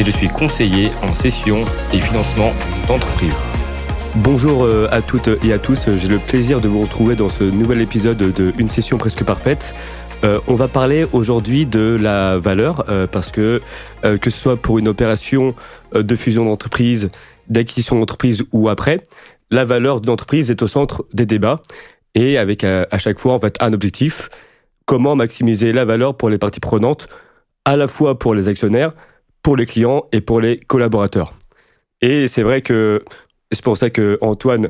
et je suis conseiller en session et financement d'entreprise. Bonjour euh, à toutes et à tous, j'ai le plaisir de vous retrouver dans ce nouvel épisode de Une session presque parfaite. Euh, on va parler aujourd'hui de la valeur euh, parce que que ce soit pour une opération de fusion d'entreprise, d'acquisition d'entreprise ou après, la valeur d'une entreprise est au centre des débats et avec à, chaque fois un objectif comment maximiser la valeur pour les parties prenantes, à la fois pour les actionnaires, pour les clients et pour les collaborateurs. Et c'est vrai que c'est pour ça que Antoine,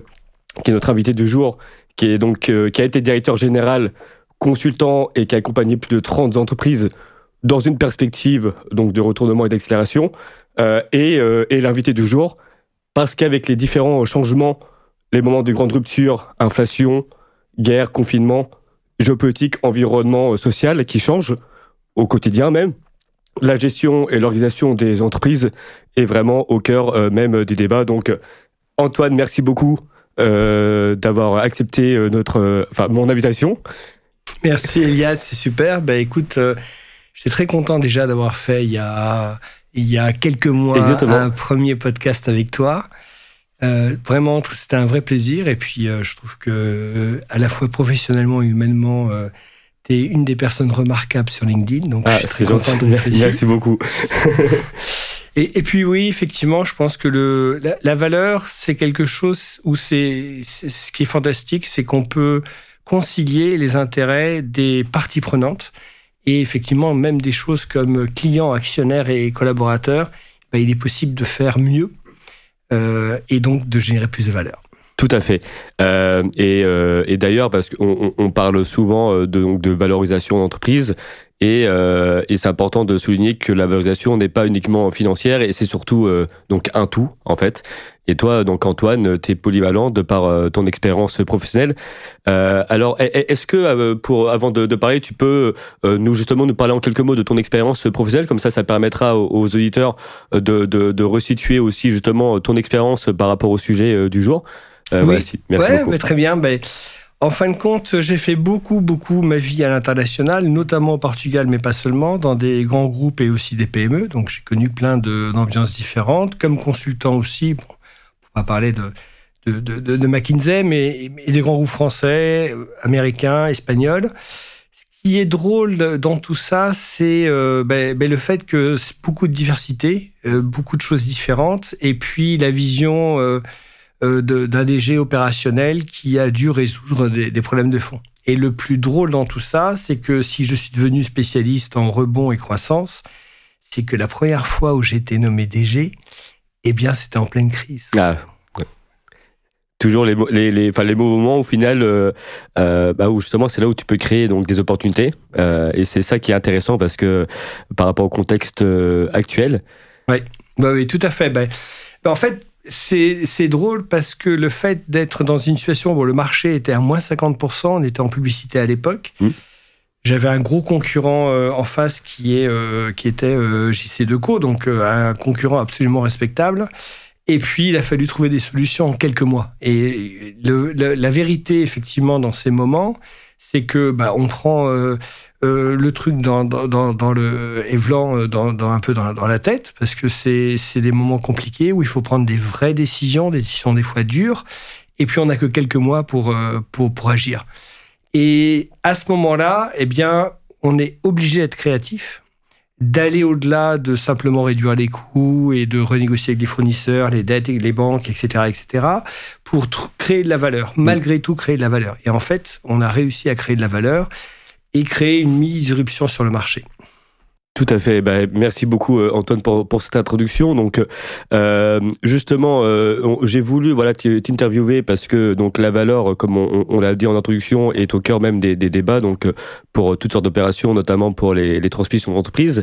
qui est notre invité du jour, qui est donc euh, qui a été directeur général, consultant et qui a accompagné plus de 30 entreprises dans une perspective donc de retournement et d'accélération, euh, euh, l'invité du jour parce qu'avec les différents changements, les moments de grande rupture, inflation, guerre, confinement, géopolitique, environnement social qui changent au quotidien même, la gestion et l'organisation des entreprises est vraiment au cœur euh, même des débats. Donc, Antoine, merci beaucoup euh, d'avoir accepté euh, notre, enfin, mon invitation. Merci Eliade, c'est super. Bah écoute, j'étais très content déjà d'avoir fait il y a il y a quelques mois un premier podcast avec toi. vraiment, c'était un vrai plaisir. Et puis, je trouve que à la fois professionnellement et humainement, tu une des personnes remarquables sur LinkedIn, donc ah, je suis très content de Merci beaucoup. et, et, puis oui, effectivement, je pense que le, la, valeur, c'est quelque chose où c'est ce qui est fantastique, c'est qu'on peut concilier les intérêts des parties prenantes et effectivement même des choses comme clients, actionnaires et collaborateurs. Ben, il est possible de faire mieux euh, et donc de générer plus de valeur. Tout à fait. Euh, et, euh, et d'ailleurs, parce qu'on on parle souvent euh, de, de valorisation d'entreprise, et, euh, et c'est important de souligner que la valorisation n'est pas uniquement financière, et c'est surtout euh, donc un tout en fait. Et toi, donc Antoine, tu es polyvalent de par euh, ton expérience professionnelle. alors, est-ce que pour avant de, de, parler, tu peux nous justement nous parler en quelques mots de ton expérience professionnelle, comme ça, ça permettra aux, aux auditeurs de, de, de resituer aussi justement ton expérience par rapport au sujet du jour. Euh, oui. Merci beaucoup. très bien. Ben, en fin de compte, j'ai fait beaucoup, beaucoup ma vie à l'international, notamment au Portugal, mais pas seulement, dans des grands groupes et aussi des PME. Donc, j'ai connu plein d'ambiances différentes. Comme consultant aussi, bon, on va parler de, de, de, de McKinsey, mais, mais, des grands groupes français, américains, espagnols. Ce qui est drôle dans tout ça, c'est euh, ben, ben, le fait que c'est beaucoup de diversité, euh, beaucoup de choses différentes, et puis la vision... Euh, euh, d'un DG opérationnel qui a dû résoudre des, des, problèmes de fond. Et le plus drôle dans tout ça, c'est que si je suis devenu spécialiste en rebond et croissance, c'est que la première fois où j'ai été nommé DG, eh bien, c'était en pleine crise. Ah, Toujours les, les, les, enfin, les moments au final euh, euh, bah, où justement c'est là où tu peux créer donc des opportunités euh, et c'est ça qui est intéressant parce que par rapport au contexte euh, actuel. Oui, bah oui, tout à fait. Bah, bah en fait, c'est drôle parce que le fait d'être dans une situation où le marché était à moins 50%, on était en publicité à l'époque. Mmh. J'avais un gros concurrent euh, en face qui, est, euh, qui était euh, JC Deco, donc un concurrent absolument respectable. Et puis, il a fallu trouver des solutions en quelques mois. Et le, la vérité, effectivement, dans ces moments, c'est que bah, on prend euh, le truc dans, dans, dans le Evlan euh, dans, dans, un peu dans, dans la tête, parce que c'est des moments compliqués où il faut prendre des vraies décisions, des décisions des fois dures, et puis on n'a que quelques mois pour, euh, pour, pour agir. Et à ce moment-là, eh bien, on est obligé d'être créatif, d'aller au-delà de simplement réduire les coûts et de renégocier avec les fournisseurs, les dettes, les banques, etc., etc., pour créer de la valeur, malgré tout créer de la valeur. Et en fait, on a réussi à créer de la valeur et créer une mini-disruption sur le marché. Tout à fait. Bah, merci beaucoup euh, Antoine pour, pour cette introduction. Donc euh, justement, euh, j'ai voulu voilà t'interviewer parce que donc la valeur, comme on, on l'a dit en introduction, est au cœur même des, des débats. Donc pour toutes sortes d'opérations, notamment pour les, les transmissions d'entreprise.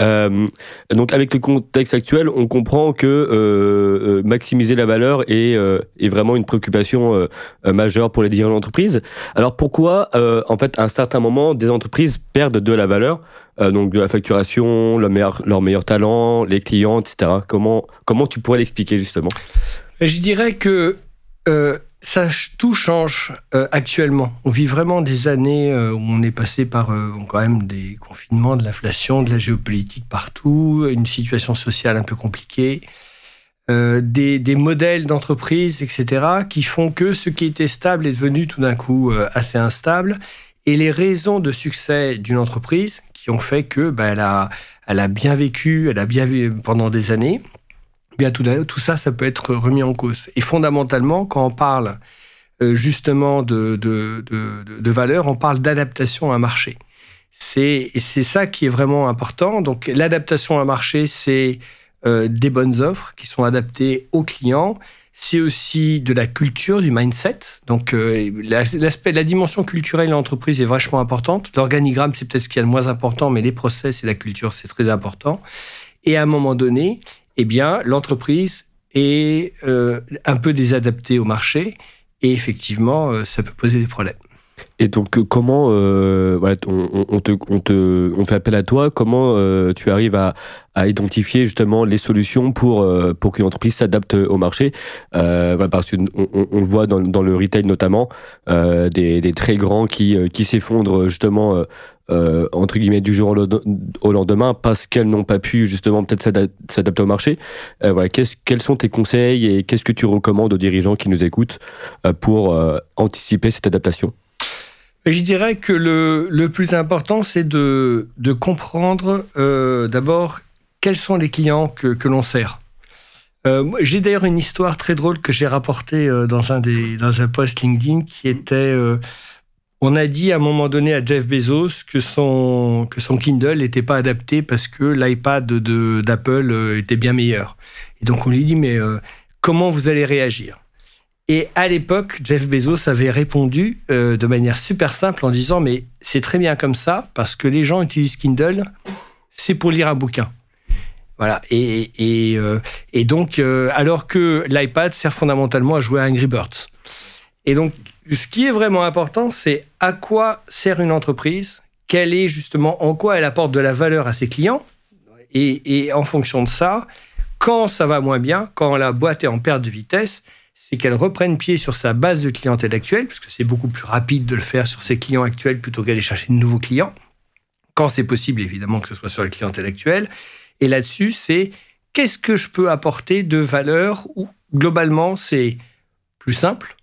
Euh, donc avec le contexte actuel, on comprend que euh, maximiser la valeur est, est vraiment une préoccupation majeure pour les dirigeants d'entreprise. Alors pourquoi en fait à un certain moment des entreprises perdent de la valeur? Euh, donc de la facturation, leur meilleur, leur talent, les clients, etc. Comment, comment tu pourrais l'expliquer justement? Je dirais que euh, ça, tout change euh, actuellement. On vit vraiment des années où on est passé par quand même des confinements, de l'inflation, de la géopolitique partout, une situation sociale un peu compliquée. des, des, modèles d'entreprise, etc., qui font que ce qui était stable est devenu tout d'un coup assez instable. Et les raisons de succès d'une entreprise, qui ont fait que bah, elle, a, elle a bien vécu, elle a bien vécu pendant des années. Bien tout, ça, ça peut être remis en cause. Et fondamentalement, quand on parle euh, justement de, de, de, valeur, on parle d'adaptation à marché. C'est ça qui est vraiment important. Donc l'adaptation à marché, c'est euh, des bonnes offres qui sont adaptées aux clients c'est aussi de la culture, du mindset. Donc, euh, l'aspect, la dimension culturelle de l'entreprise est vachement importante. L'organigramme, c'est peut-être ce qui est le moins important, mais les process et la culture, c'est très important. Et à un moment donné, eh bien, l'entreprise est euh, un peu désadaptée au marché. Et effectivement, euh, ça peut poser des problèmes. Et donc, comment voilà, on, te, fait appel à toi Comment tu arrives à, identifier justement les solutions pour euh, pour qu'une entreprise s'adapte au marché? Euh, parce qu'on on, voit dans, le retail notamment, euh, des, très grands qui qui s'effondrent justement. Euh, entre guillemets du jour au lendemain parce qu'elles n'ont pas pu justement peut-être s'adapter au marché. Euh, voilà, quels sont tes conseils et qu'est-ce que tu recommandes aux dirigeants qui nous écoutent pour anticiper cette adaptation? Je dirais que le, le plus important, c'est de, de comprendre d'abord quels sont les clients que, que l'on sert. Euh, j'ai d'ailleurs une histoire très drôle que j'ai rapportée euh, dans, un des, dans un post LinkedIn qui était euh, on a dit à un moment donné à Jeff Bezos que son, que son Kindle n'était pas adapté parce que l'iPad d'Apple était bien meilleur. Et donc on lui dit mais comment vous allez réagir? Et à l'époque, Jeff Bezos avait répondu de manière super simple en disant mais c'est très bien comme ça parce que les gens utilisent Kindle, c'est pour lire un bouquin. Voilà. Et, et, euh, et donc, euh, alors que l'iPad sert fondamentalement à jouer à Angry Birds. Et donc, ce qui est vraiment important, c'est à quoi sert une entreprise, quelle est justement, en quoi elle apporte de la valeur à ses clients. Et, et en fonction de ça, quand ça va moins bien, quand la boîte est en perte de vitesse, c'est qu'elle reprenne pied sur sa base de clientèle actuelle, puisque c'est beaucoup plus rapide de le faire sur ses clients actuels plutôt qu'aller chercher de nouveaux clients. Quand c'est possible, évidemment, que ce soit sur la clientèle actuelle. Et là-dessus, c'est qu'est-ce que je peux apporter de valeur où globalement, c'est plus simple.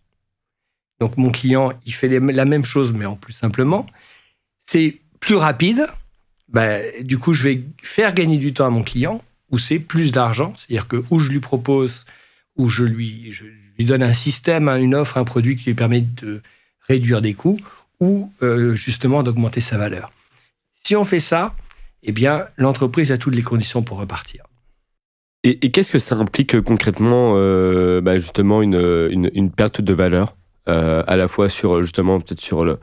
Donc mon client, il fait la même chose, mais en plus simplement. C'est plus rapide. Ben, du coup, je vais faire gagner du temps à mon client, ou c'est plus d'argent. C'est-à-dire que où je lui propose, ou je lui, lui donne un système, une offre, un produit qui lui permet de réduire des coûts, ou euh, justement d'augmenter sa valeur. Si on fait ça, eh bien, l'entreprise a toutes les conditions pour repartir. Et, qu'est-ce que ça implique euh, concrètement, euh, bah, justement, une, une, perte de valeur, à la fois sur, justement, peut-être sur, le,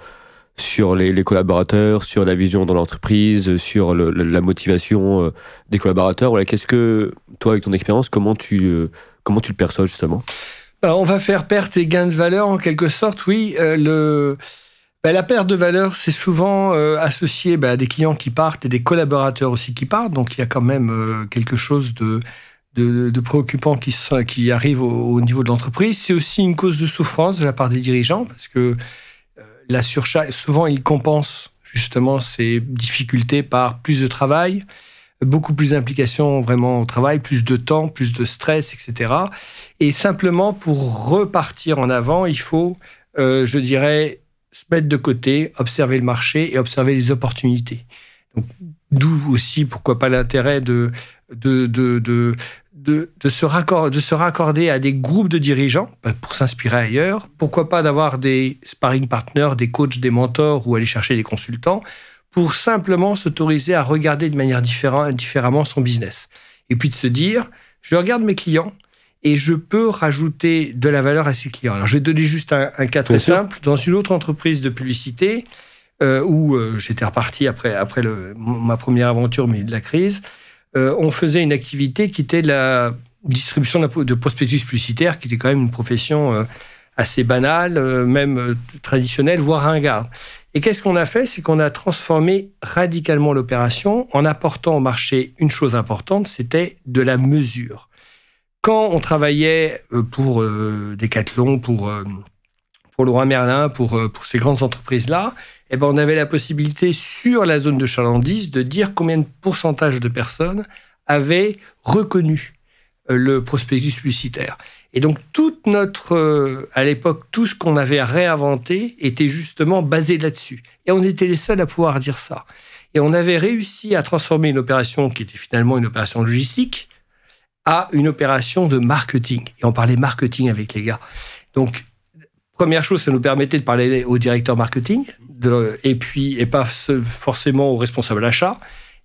sur les, collaborateurs, sur la vision dans l'entreprise, sur la motivation des collaborateurs? Voilà, Qu'est-ce que, toi, avec ton expérience, comment tu, comment tu le perçois, justement? On va faire perte et gain de valeur, en quelque sorte, oui. le ben, la perte de valeur, c'est souvent euh, associé ben, à des clients qui partent et des collaborateurs aussi qui partent. Donc il y a quand même euh, quelque chose de, préoccupant qui, arrive au, niveau de l'entreprise. C'est aussi une cause de souffrance de la part des dirigeants parce que euh, la surcharge, souvent ils compensent justement ces difficultés par plus de travail, beaucoup plus d'implication vraiment au travail, plus de temps, plus de stress, etc. Et simplement pour repartir en avant, il faut, je dirais, se mettre de côté, observer le marché et observer les opportunités. D'où aussi, pourquoi pas l'intérêt de, de, de, de, de, se raccorder, de se raccorder à des groupes de dirigeants bah, pour s'inspirer ailleurs. Pourquoi pas d'avoir des sparring partners, des coachs, des mentors ou aller chercher des consultants pour simplement s'autoriser à regarder de manière différente, différemment son business. Et puis de se dire, je regarde mes clients et je peux rajouter de la valeur à ces clients. Alors je vais donner juste un, cas très simple. Dans une autre entreprise de publicité, euh, où euh, j'étais reparti après, après le, ma première aventure, mais de la crise, euh, on faisait une activité qui était la distribution de prospectus publicitaires, qui était quand même une profession assez banale, même traditionnelle, voire ringarde. Et qu'est-ce qu'on a fait? C'est qu'on a transformé radicalement l'opération en apportant au marché une chose importante, c'était de la mesure. Quand on travaillait pour Decathlon, pour, pour Laurent Merlin, pour, pour ces grandes entreprises-là, eh ben, on avait la possibilité sur la zone de chalandise de dire combien de pourcentage de personnes avaient reconnu euh, le prospectus publicitaire. Et donc toute notre, euh, à l'époque, tout ce qu'on avait réinventé était justement basé là-dessus. Et on était les seuls à pouvoir dire ça. Et on avait réussi à transformer une opération qui était finalement une opération logistique à une opération de marketing. Et on parlait marketing avec les gars. Donc Première chose, ça nous permettait de parler au directeur marketing, et puis, et pas forcément au responsable achat.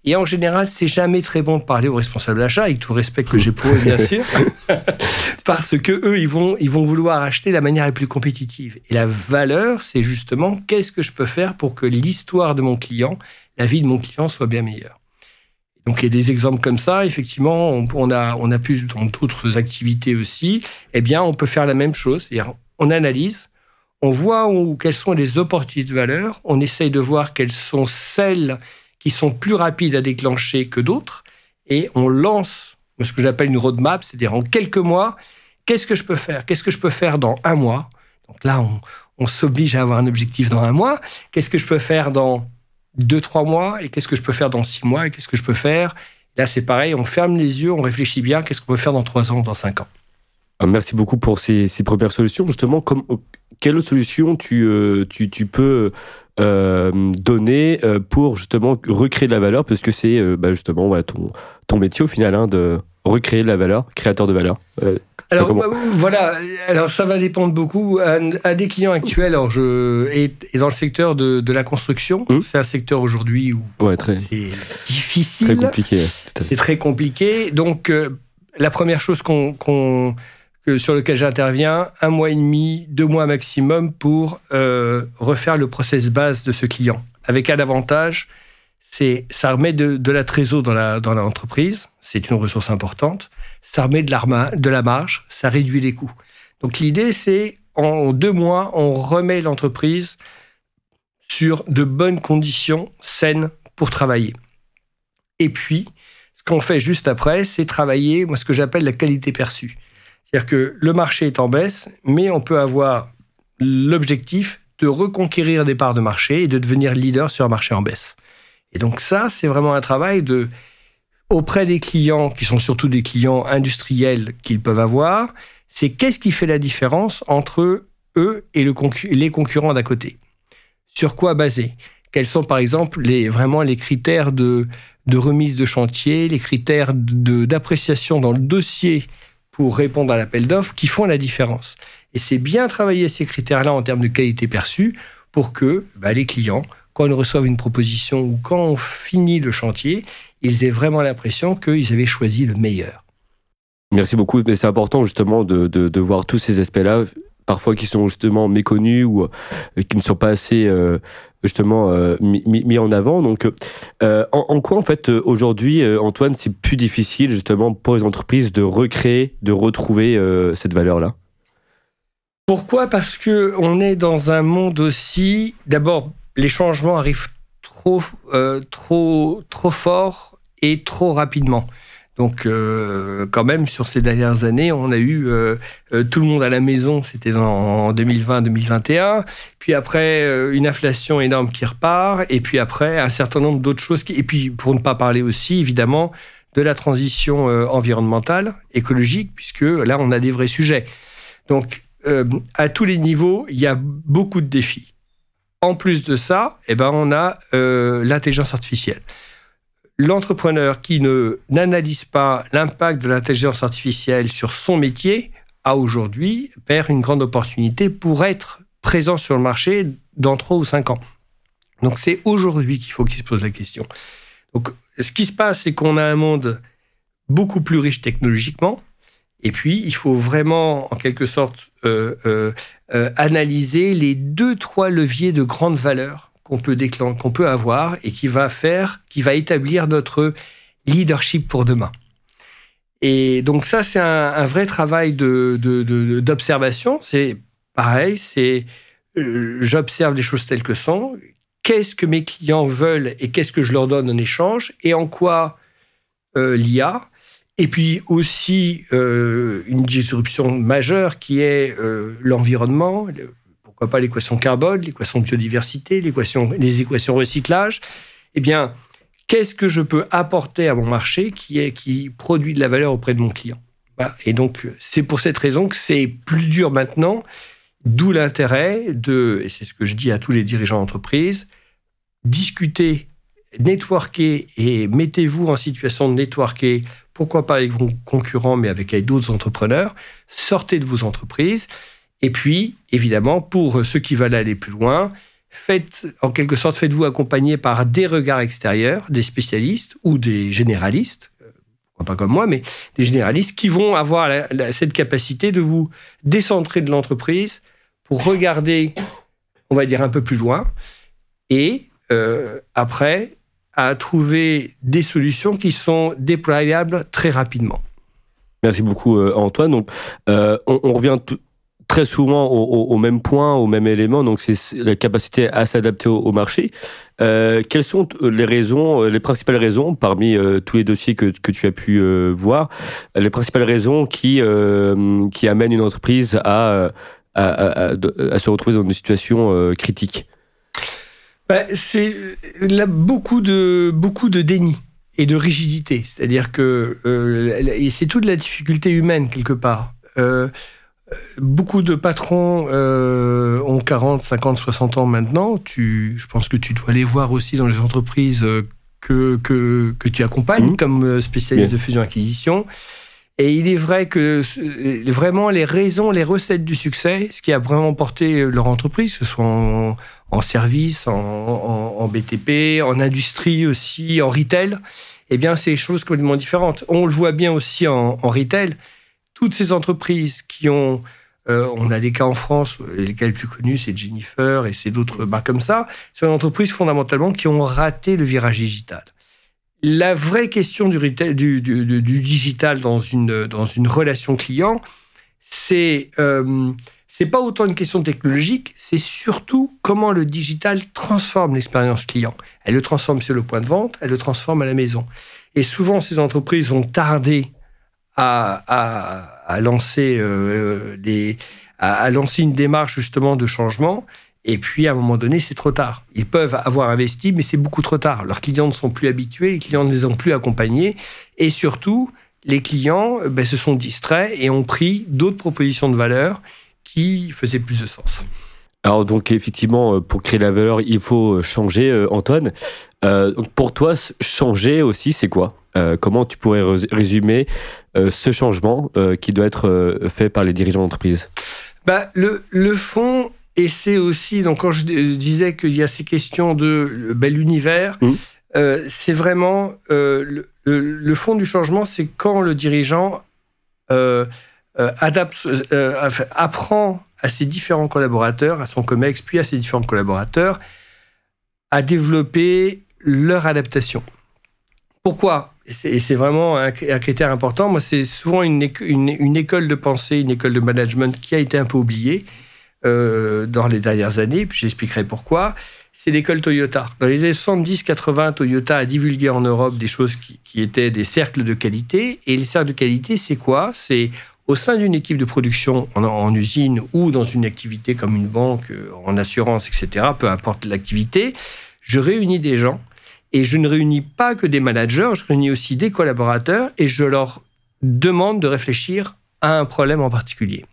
Et en général, c'est jamais très bon de parler au responsable d'achat, avec tout le respect que j'ai pour eux, bien sûr, parce que eux, ils vont, ils vont vouloir acheter la manière la plus compétitive. Et la valeur, c'est justement qu'est-ce que je peux faire pour que l'histoire de mon client, la vie de mon client soit bien meilleure. Donc, il y a des exemples comme ça. Effectivement, on, a, on a pu, dans d'autres activités aussi, eh bien, on peut faire la même chose. C'est-à-dire, on analyse, on voit où, quelles sont les opportunités de valeur, on essaye de voir quelles sont celles qui sont plus rapides à déclencher que d'autres, et on lance ce que j'appelle une roadmap, c'est-à-dire en quelques mois, qu'est-ce que je peux faire? Qu'est-ce que je peux faire dans un mois? Donc là, on, s'oblige à avoir un objectif dans un mois. Qu'est-ce que je peux faire dans deux, trois mois? Et qu'est-ce que je peux faire dans six mois? Et qu'est-ce que je peux faire? Là, c'est pareil, on ferme les yeux, on réfléchit bien, qu'est-ce qu'on peut faire dans trois ans, dans cinq ans. Ah, Merci beaucoup pour ces, ces premières solutions. Justement, comme, quelle solution tu, euh, tu, tu peux euh, donner euh, pour justement recréer de la valeur? Parce que c'est bah, justement ton, ton métier au final, hein, de recréer de la valeur, créateur de valeur. alors bah, voilà, alors ça va dépendre beaucoup. À, des clients actuels, alors je et, dans le secteur de, de la construction, hum. c'est un secteur aujourd'hui où ouais, très, c'est difficile, très compliqué. C'est très compliqué. Donc la première chose qu'on sur lequel j'interviens, un mois et demi, deux mois maximum pour euh, refaire le process base de ce client. Avec un avantage, c'est ça remet de, la trésor dans la l'entreprise, c'est une ressource importante. Ça remet de, de la marge, ça réduit les coûts. Donc l'idée, c'est en deux mois, on remet l'entreprise sur de bonnes conditions saines pour travailler. Et puis, ce qu'on fait juste après, c'est travailler, moi, ce que j'appelle la qualité perçue. C'est-à-dire que le marché est en baisse, mais on peut avoir l'objectif de reconquérir des parts de marché et de devenir leader sur un marché en baisse. Et donc ça, c'est vraiment un travail de auprès des clients, qui sont surtout des clients industriels qu'ils peuvent avoir, c'est qu'est-ce qui fait la différence entre eux et les concurrents d'à côté? Sur quoi baser? Quels sont par exemple vraiment les critères de remise de chantier, les critères d'appréciation dans le dossier pour répondre à l'appel d'offres qui font la différence. Et c'est bien travailler ces critères-là en termes de qualité perçue pour que bah, les clients, quand ils reçoivent une proposition ou quand on finit le chantier, ils aient vraiment l'impression qu'ils avaient choisi le meilleur. Merci beaucoup, mais c'est important justement de, de, voir tous ces aspects-là parfois qui sont justement méconnus ou euh, qui ne sont pas assez euh, justement euh, mis, en avant. Donc, en, quoi en fait aujourd'hui, Antoine, c'est plus difficile justement pour les entreprises de recréer, de retrouver cette valeur-là? Pourquoi? Parce que on est dans un monde aussi. D'abord, les changements arrivent trop, trop, trop fort et trop rapidement. Donc, euh, quand même, sur ces dernières années, on a eu euh, euh, tout le monde à la maison, c'était en 2020-2021. Puis après, une inflation énorme qui repart. Et puis après, un certain nombre d'autres choses. Et puis, pour ne pas parler aussi, évidemment, de la transition environnementale, écologique, puisque là, on a des vrais sujets. Donc, à tous les niveaux, il y a beaucoup de défis. En plus de ça, eh ben, on a l'intelligence artificielle l'entrepreneur qui ne n'analyse pas l'impact de l'intelligence artificielle sur son métier a aujourd'hui perd une grande opportunité pour être présent sur le marché dans trois ou cinq ans. Donc c'est aujourd'hui qu'il faut qu'ils se posent la question. Donc ce qui se passe, c'est qu'on a un monde beaucoup plus riche technologiquement, et puis il faut vraiment, en quelque sorte, euh, euh, euh, analyser les deux, trois leviers de grande valeur qu'on peut, avoir et qui va faire, qui va établir notre leadership pour demain. Et donc ça, c'est un, vrai travail d'observation. De, c'est pareil, c'est j'observe les choses telles que sont qu'est-ce que mes clients veulent et qu'est-ce que je leur donne en échange et en quoi euh, l'IA. Et puis aussi euh, une disruption majeure qui est euh, l'environnement, pas l'équation carbone, l'équation biodiversité, les équations recyclage. Eh bien, qu'est-ce que je peux apporter à mon marché qui, produit de la valeur auprès de mon client? Et donc, c'est pour cette raison que c'est plus dur maintenant, d'où l'intérêt de, et c'est ce que je dis à tous les dirigeants d'entreprise, discutez, networkez et mettez-vous en situation de networker, pourquoi pas avec vos concurrents, mais avec, d'autres entrepreneurs. Sortez de vos entreprises. Et puis, évidemment, pour ceux qui veulent aller plus loin, faites, en quelque sorte, faites-vous accompagner par des regards extérieurs, des spécialistes ou des généralistes, euh, pas comme moi, mais des généralistes qui vont avoir cette capacité de vous décentrer de l'entreprise pour regarder, on va dire, un peu plus loin et euh, après à trouver des solutions qui sont déployables très rapidement. Merci beaucoup euh, Antoine. Donc, euh, on, revient très souvent au, même point, au même élément, donc c'est la capacité à s'adapter au, marché. quelles sont les raisons, les principales raisons, parmi tous les dossiers que, que tu as pu voir, les principales raisons qui, qui amènent une entreprise à, à, se retrouver dans une situation critique? Bah, C'est là beaucoup de, beaucoup de déni et de rigidité. C'est-à-dire que euh, c'est toute la difficulté humaine quelque part. Euh, beaucoup de patrons euh, ont 40, 50, 60 ans maintenant. Tu, je pense que tu dois les voir aussi dans les entreprises que, que, que tu accompagnes mmh. comme spécialiste de fusion-acquisition. Et il est vrai que vraiment les raisons, les recettes du succès, ce qui a vraiment porté leur entreprise, que ce soit en, en service, en, BTP, en industrie aussi, en retail, eh bien, c'est des choses complètement différentes. On le voit bien aussi en, retail. Toutes ces entreprises qui ont, euh, on a des cas en France, les cas les plus connus, c'est Jennifer et c'est d'autres marques comme ça, c'est des entreprises fondamentalement qui ont raté le virage digital. La vraie question du, retail, du, digital dans une, dans une relation client, c'est euh, c'est pas autant une question technologique, c'est surtout comment le digital transforme l'expérience client. Elle le transforme sur le point de vente, elle le transforme à la maison. Et souvent, ces entreprises vont tarder à, lancer euh, une démarche justement de changement. Et puis, à un moment donné, c'est trop tard. Ils peuvent avoir investi, mais c'est beaucoup trop tard. Leurs clients ne sont plus habitués, les clients ne les ont plus accompagnés. Et surtout, les clients ben, se sont distraits et ont pris d'autres propositions de valeur qui faisait plus de sens. Alors donc effectivement, euh, pour créer la valeur, il faut changer, euh, Antoine. pour toi, changer aussi, c'est quoi? Comment tu pourrais résumer ce changement qui doit être fait par les dirigeants d'entreprise? Bah, le, le fond, et c'est aussi, donc quand je disais qu'il y a ces questions de bel univers, mmh. c'est vraiment le, le, fond du changement, c'est quand le dirigeant euh, adapte, euh, apprend à ses différents collaborateurs, à son COMEX, puis à ses différents collaborateurs, à développer leur adaptation. Pourquoi? Et c'est vraiment un, critère important. Moi, c'est souvent une, école de pensée, une école de management qui a été un peu oubliée euh, dans les dernières années, puis j'expliquerai pourquoi. C'est l'école Toyota. Dans les années 70-80, Toyota a divulgué en Europe des choses qui, qui étaient des cercles de qualité. Et les cercles de qualité, c'est quoi? C'est au sein d'une équipe de production en, usine ou dans une activité comme une banque, euh, en assurance, etc., peu importe l'activité, je réunis des gens et je ne réunis pas que des managers, je réunis aussi des collaborateurs et je leur demande de réfléchir à un problème en particulier.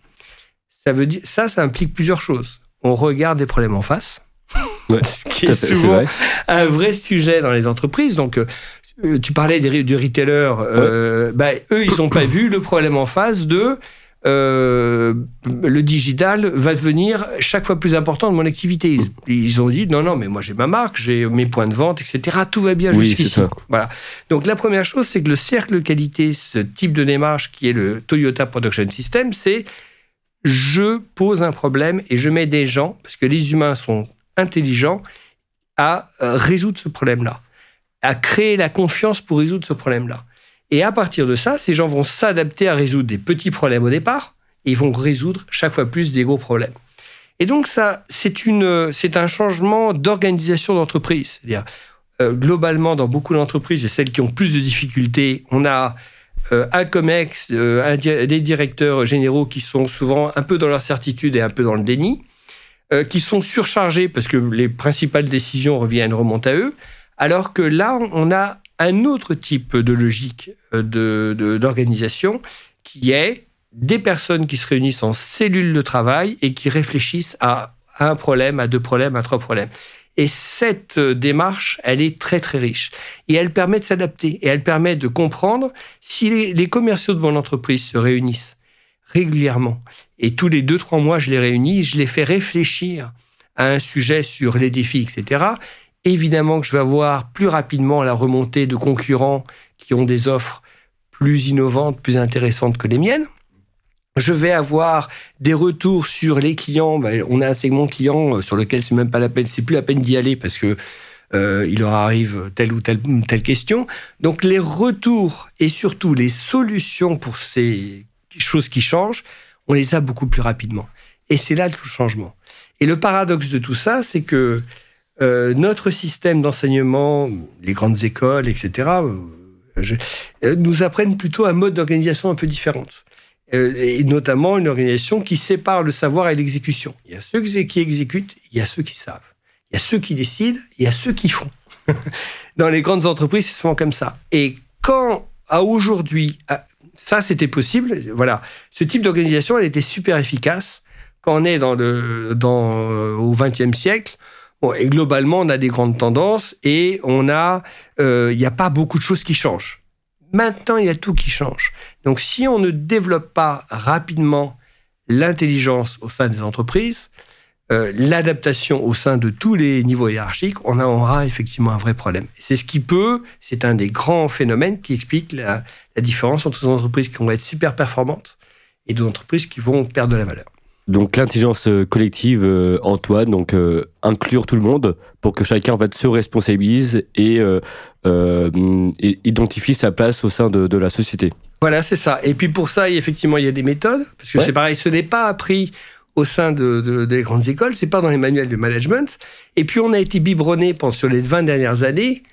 Ça, veut dire, ça, ça implique plusieurs choses. On regarde des problèmes en face, ce qui est souvent un vrai sujet dans les entreprises. Donc, euh, tu parlais des, du retailer, euh, bah, eux, ils n'ont pas vu le problème en face de euh, le digital va devenir chaque fois plus important de mon activité. Ils, ont dit non, non, mais moi j'ai ma marque, j'ai mes points de vente, etc. Tout va bien jusqu'ici. Voilà. Donc la première chose, c'est que le cercle de qualité, ce type de démarche qui est le Toyota Production System, c'est je pose un problème et je mets des gens, parce que les humains sont intelligents, à euh, résoudre ce problème-là, à créer la confiance pour résoudre ce problème-là. Et à partir de ça, ces gens vont s'adapter à résoudre des petits problèmes au départ et vont résoudre chaque fois plus des gros problèmes. Et donc ça, c'est une, c'est un changement d'organisation d'entreprise. C'est-à-dire, euh, globalement, dans beaucoup d'entreprises et celles qui ont plus de difficultés, on a euh, un COMEX, euh, des directeurs généraux qui sont souvent un peu dans leur certitude et un peu dans le déni, qui sont surchargés parce que les principales décisions reviennent, remontent à eux, alors que là, on a un autre type de logique d'organisation de, qui est des personnes qui se réunissent en cellules de travail et qui réfléchissent à un problème, à deux problèmes, à trois problèmes. Et cette euh, démarche, elle est très très riche. Et elle permet de s'adapter. Et elle permet de comprendre si les, les, commerciaux de mon entreprise se réunissent régulièrement. Et tous les deux, trois mois, je les réunis, je les fais réfléchir à un sujet sur les défis, etc. Évidemment que je vais avoir plus rapidement la remontée de concurrents qui ont des offres plus innovantes, plus intéressantes que les miennes. Je vais avoir des retours sur les clients. Ben, on a un segment client euh, sur lequel c'est même pas la peine, c'est plus la peine d'y aller parce que euh, il leur arrive telle ou telle, telle question. Donc les retours et surtout les solutions pour ces choses qui changent, on les a beaucoup plus rapidement. Et c'est là tout le changement. Et le paradoxe de tout ça, c'est que euh, notre système d'enseignement, les grandes écoles, etc., euh, euh, nous apprennent plutôt un mode d'organisation un peu différent. et notamment une organisation qui sépare le savoir et l'exécution. Il y a ceux qui exécutent, il y a ceux qui savent. Il y a ceux qui décident, il y a ceux qui font. Dans les grandes entreprises, c'est souvent comme ça. Et quand, à aujourd'hui, ça c'était possible, voilà, ce type d'organisation, elle était super efficace. Quand on est dans le, dans, au XXe siècle, et globalement, on a des grandes tendances et on a, euh, il n'y a pas beaucoup de choses qui changent. Maintenant, il y a tout qui change. Donc, si on ne développe pas rapidement l'intelligence au sein des entreprises, euh, l'adaptation au sein de tous les niveaux hiérarchiques, on aura effectivement un vrai problème. C'est ce qui peut, c'est un des grands phénomènes qui explique la, la différence entre des entreprises qui vont être super performantes et des entreprises qui vont perdre de la valeur. Donc l'intelligence euh, collective, euh, Antoine, donc euh, inclure tout le monde pour que chacun va se responsabilise et, identifie sa place au sein de, la société. Voilà, c'est ça. Et puis pour ça, effectivement, il y a des méthodes, parce que c'est pareil, ce n'est pas appris au sein de, des grandes écoles, c'est pas dans les manuels de management. Et puis on a été biberonné pendant sur les 20 dernières années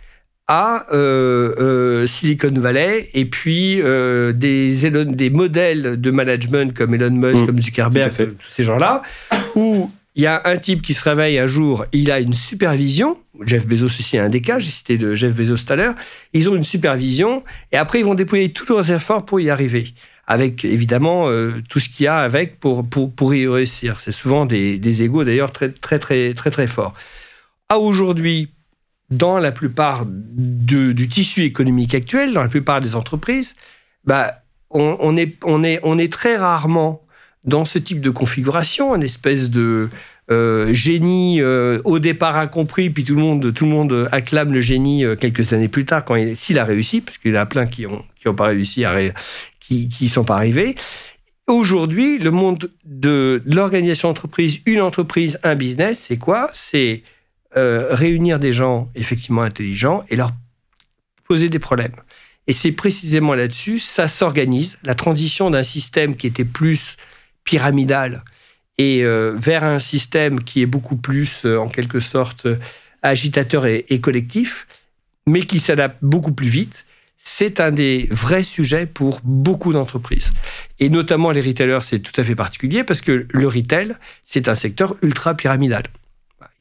à euh, euh, Silicon Valley et puis euh, des, des modèles de management comme Elon Musk, mm. comme Zuckerberg, tous ces gens-là, où il y a un type qui se réveille un jour, il a une supervision. Jeff Bezos aussi a un des cas, j'ai cité de Jeff Bezos tout à l'heure. Ils ont une supervision et après ils vont déployer tous leurs efforts pour y arriver. Avec évidemment tout ce qu'il y a avec pour, pour, pour y réussir. C'est souvent des, des égaux d'ailleurs très, très, très, très, très forts. À aujourd'hui, dans la plupart du tissu économique actuel, dans la plupart des entreprises, bah, on, est, on, est, on est très rarement dans ce type de configuration, une espèce de euh, génie euh, au départ incompris, puis tout le monde, tout le monde acclame le génie euh, quelques années plus tard, s'il a réussi, parce qu'il y en a plein qui n'ont qui ont pas réussi, qui ne sont pas arrivés. Aujourd'hui, le monde de l'organisation d'entreprise, une entreprise, un business, c'est quoi? C'est euh, réunir des gens effectivement intelligents et leur poser des problèmes. Et c'est précisément là-dessus, ça s'organise, la transition d'un système qui était plus pyramidal et euh, vers un système qui est beaucoup plus, euh, en quelque sorte, agitateur et, et collectif, mais qui s'adapte beaucoup plus vite. C'est un des vrais sujets pour beaucoup d'entreprises. Et notamment les retailers, c'est tout à fait particulier parce que le retail, c'est un secteur ultra pyramidal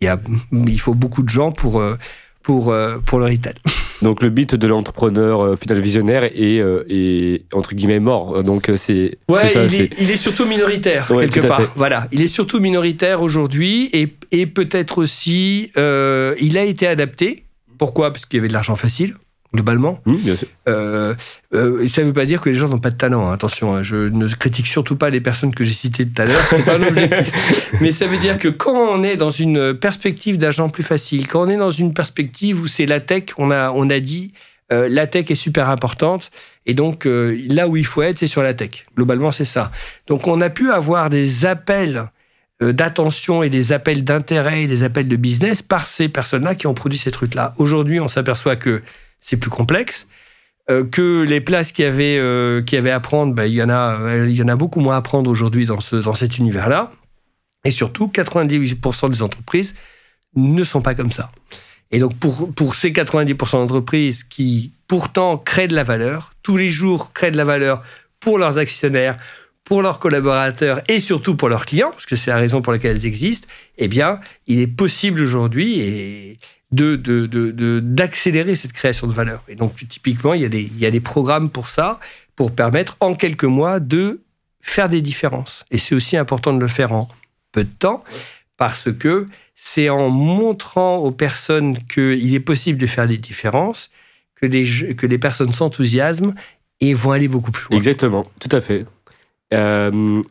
il, il faut beaucoup de gens pour, euh, pour, euh, pour le retail. Donc le mythe de l'entrepreneur euh, final visionnaire est, entre guillemets mort. Donc c'est ouais, il, est, il, est, surtout minoritaire quelque part. Voilà, il est surtout minoritaire aujourd'hui et, et peut-être aussi il a été adapté. Pourquoi? Parce qu'il y avait de l'argent facile. Globalement. Mmh, bien sûr. Euh, euh, ça ne veut pas dire que les gens n'ont pas de talent. hein. Attention, hein, je ne critique surtout pas les personnes que j'ai citées tout à l'heure. C'est pas. Mais ça veut dire que quand on est dans une perspective d'argent plus facile, quand on est dans une perspective où c'est la tech, on a, on a dit euh, la tech est super importante. Et donc euh, là où il faut être, c'est sur la tech. Globalement, c'est ça. Donc on a pu avoir des appels d'attention et des appels d'intérêt et des appels de business par ces personnes-là qui ont produit ces trucs-là. Aujourd'hui, on s'aperçoit que c'est plus complexe, euh, que les places qu'il y avait, euh, y avait à prendre, ben, il, y en a, euh, il y en a beaucoup moins à prendre aujourd'hui dans, ce, dans cet univers-là. Et surtout, 98% des entreprises ne sont pas comme ça. Et donc, pour, pour ces 90% d'entreprises qui, pourtant, créent de la valeur, tous les jours créent de la valeur pour leurs actionnaires, pour leurs collaborateurs et surtout pour leurs clients, parce que c'est la raison pour laquelle elles existent, eh bien, il est possible aujourd'hui et de, de, de, d'accélérer cette création de valeur. Et donc, typiquement, il y, a des, il y a des programmes pour ça, pour permettre en quelques mois de faire des différences. Et c'est aussi important de le faire en peu de temps, parce que c'est en montrant aux personnes qu'il est possible de faire des différences que les, que les personnes s'enthousiasment et vont aller beaucoup plus loin. Exactement, tout à fait. Euh,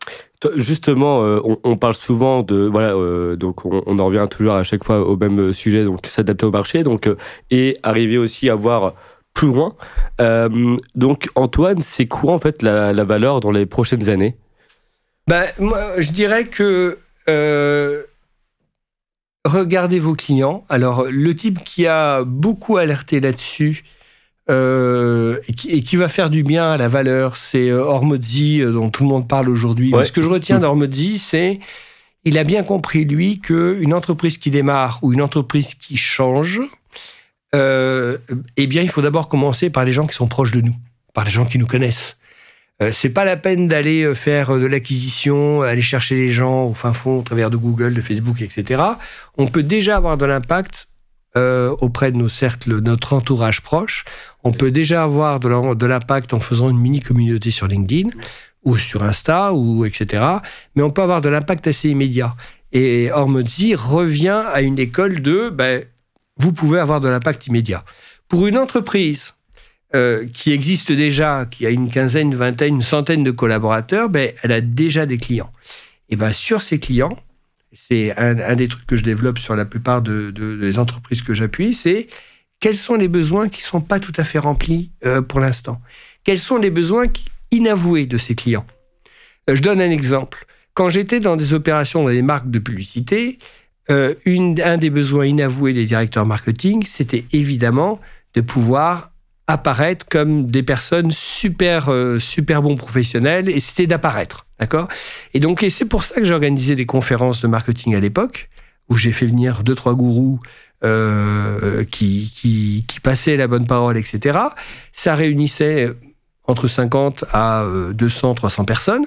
justement, euh, on, parle souvent de voilà, euh, donc on, en revient toujours à chaque fois au même sujet, donc s'adapter au marché, donc et arriver aussi à voir plus loin. Donc Antoine, c'est courant en fait la, la valeur dans les prochaines années? Ben, moi, je dirais que regardez vos clients. Alors, le type qui a beaucoup alerté là-dessus euh, et, qui, et qui va faire du bien à la valeur, c'est euh, Hormozzi, euh, dont tout le monde parle aujourd'hui. Ouais. Ce que je retiens d'Hormozzi, c'est il a bien compris, lui, qu'une entreprise qui démarre ou une entreprise qui change, euh, eh bien, il faut d'abord commencer par les gens qui sont proches de nous, par les gens qui nous connaissent. Euh, c'est pas la peine d'aller faire de l'acquisition, aller chercher les gens au fin fond au travers de Google, de Facebook, etc. On peut déjà avoir de l'impact euh, auprès de nos cercles, notre entourage proche. On peut déjà avoir de l'impact en faisant une mini communauté sur LinkedIn ou sur Insta ou etc. Mais on peut avoir de l'impact assez immédiat. Et Hormozzi revient à une école de ben, vous pouvez avoir de l'impact immédiat. Pour une entreprise euh, qui existe déjà, qui a une quinzaine, vingtaine, une centaine de collaborateurs, ben, elle a déjà des clients. Et ben, sur ces clients, c'est un, des trucs que je développe sur la plupart de, de- des entreprises que j'appuie, c'est quels sont les besoins qui ne sont pas tout à fait remplis euh, pour l'instant? Quels sont les besoins inavoués de ces clients? Euh, Je donne un exemple. Quand j'étais dans des opérations dans des marques de publicité, euh, un des besoins inavoués des directeurs marketing, c'était évidemment de pouvoir apparaître comme des personnes super super bons professionnels et c'était d'apparaître d'accord? Et donc c'est pour ça que j'ai organisé des conférences de marketing à l'époque où j'ai fait venir deux trois gourous euh, qui, qui passaient la bonne parole etc ça réunissait entre 50 à euh, 200 300 personnes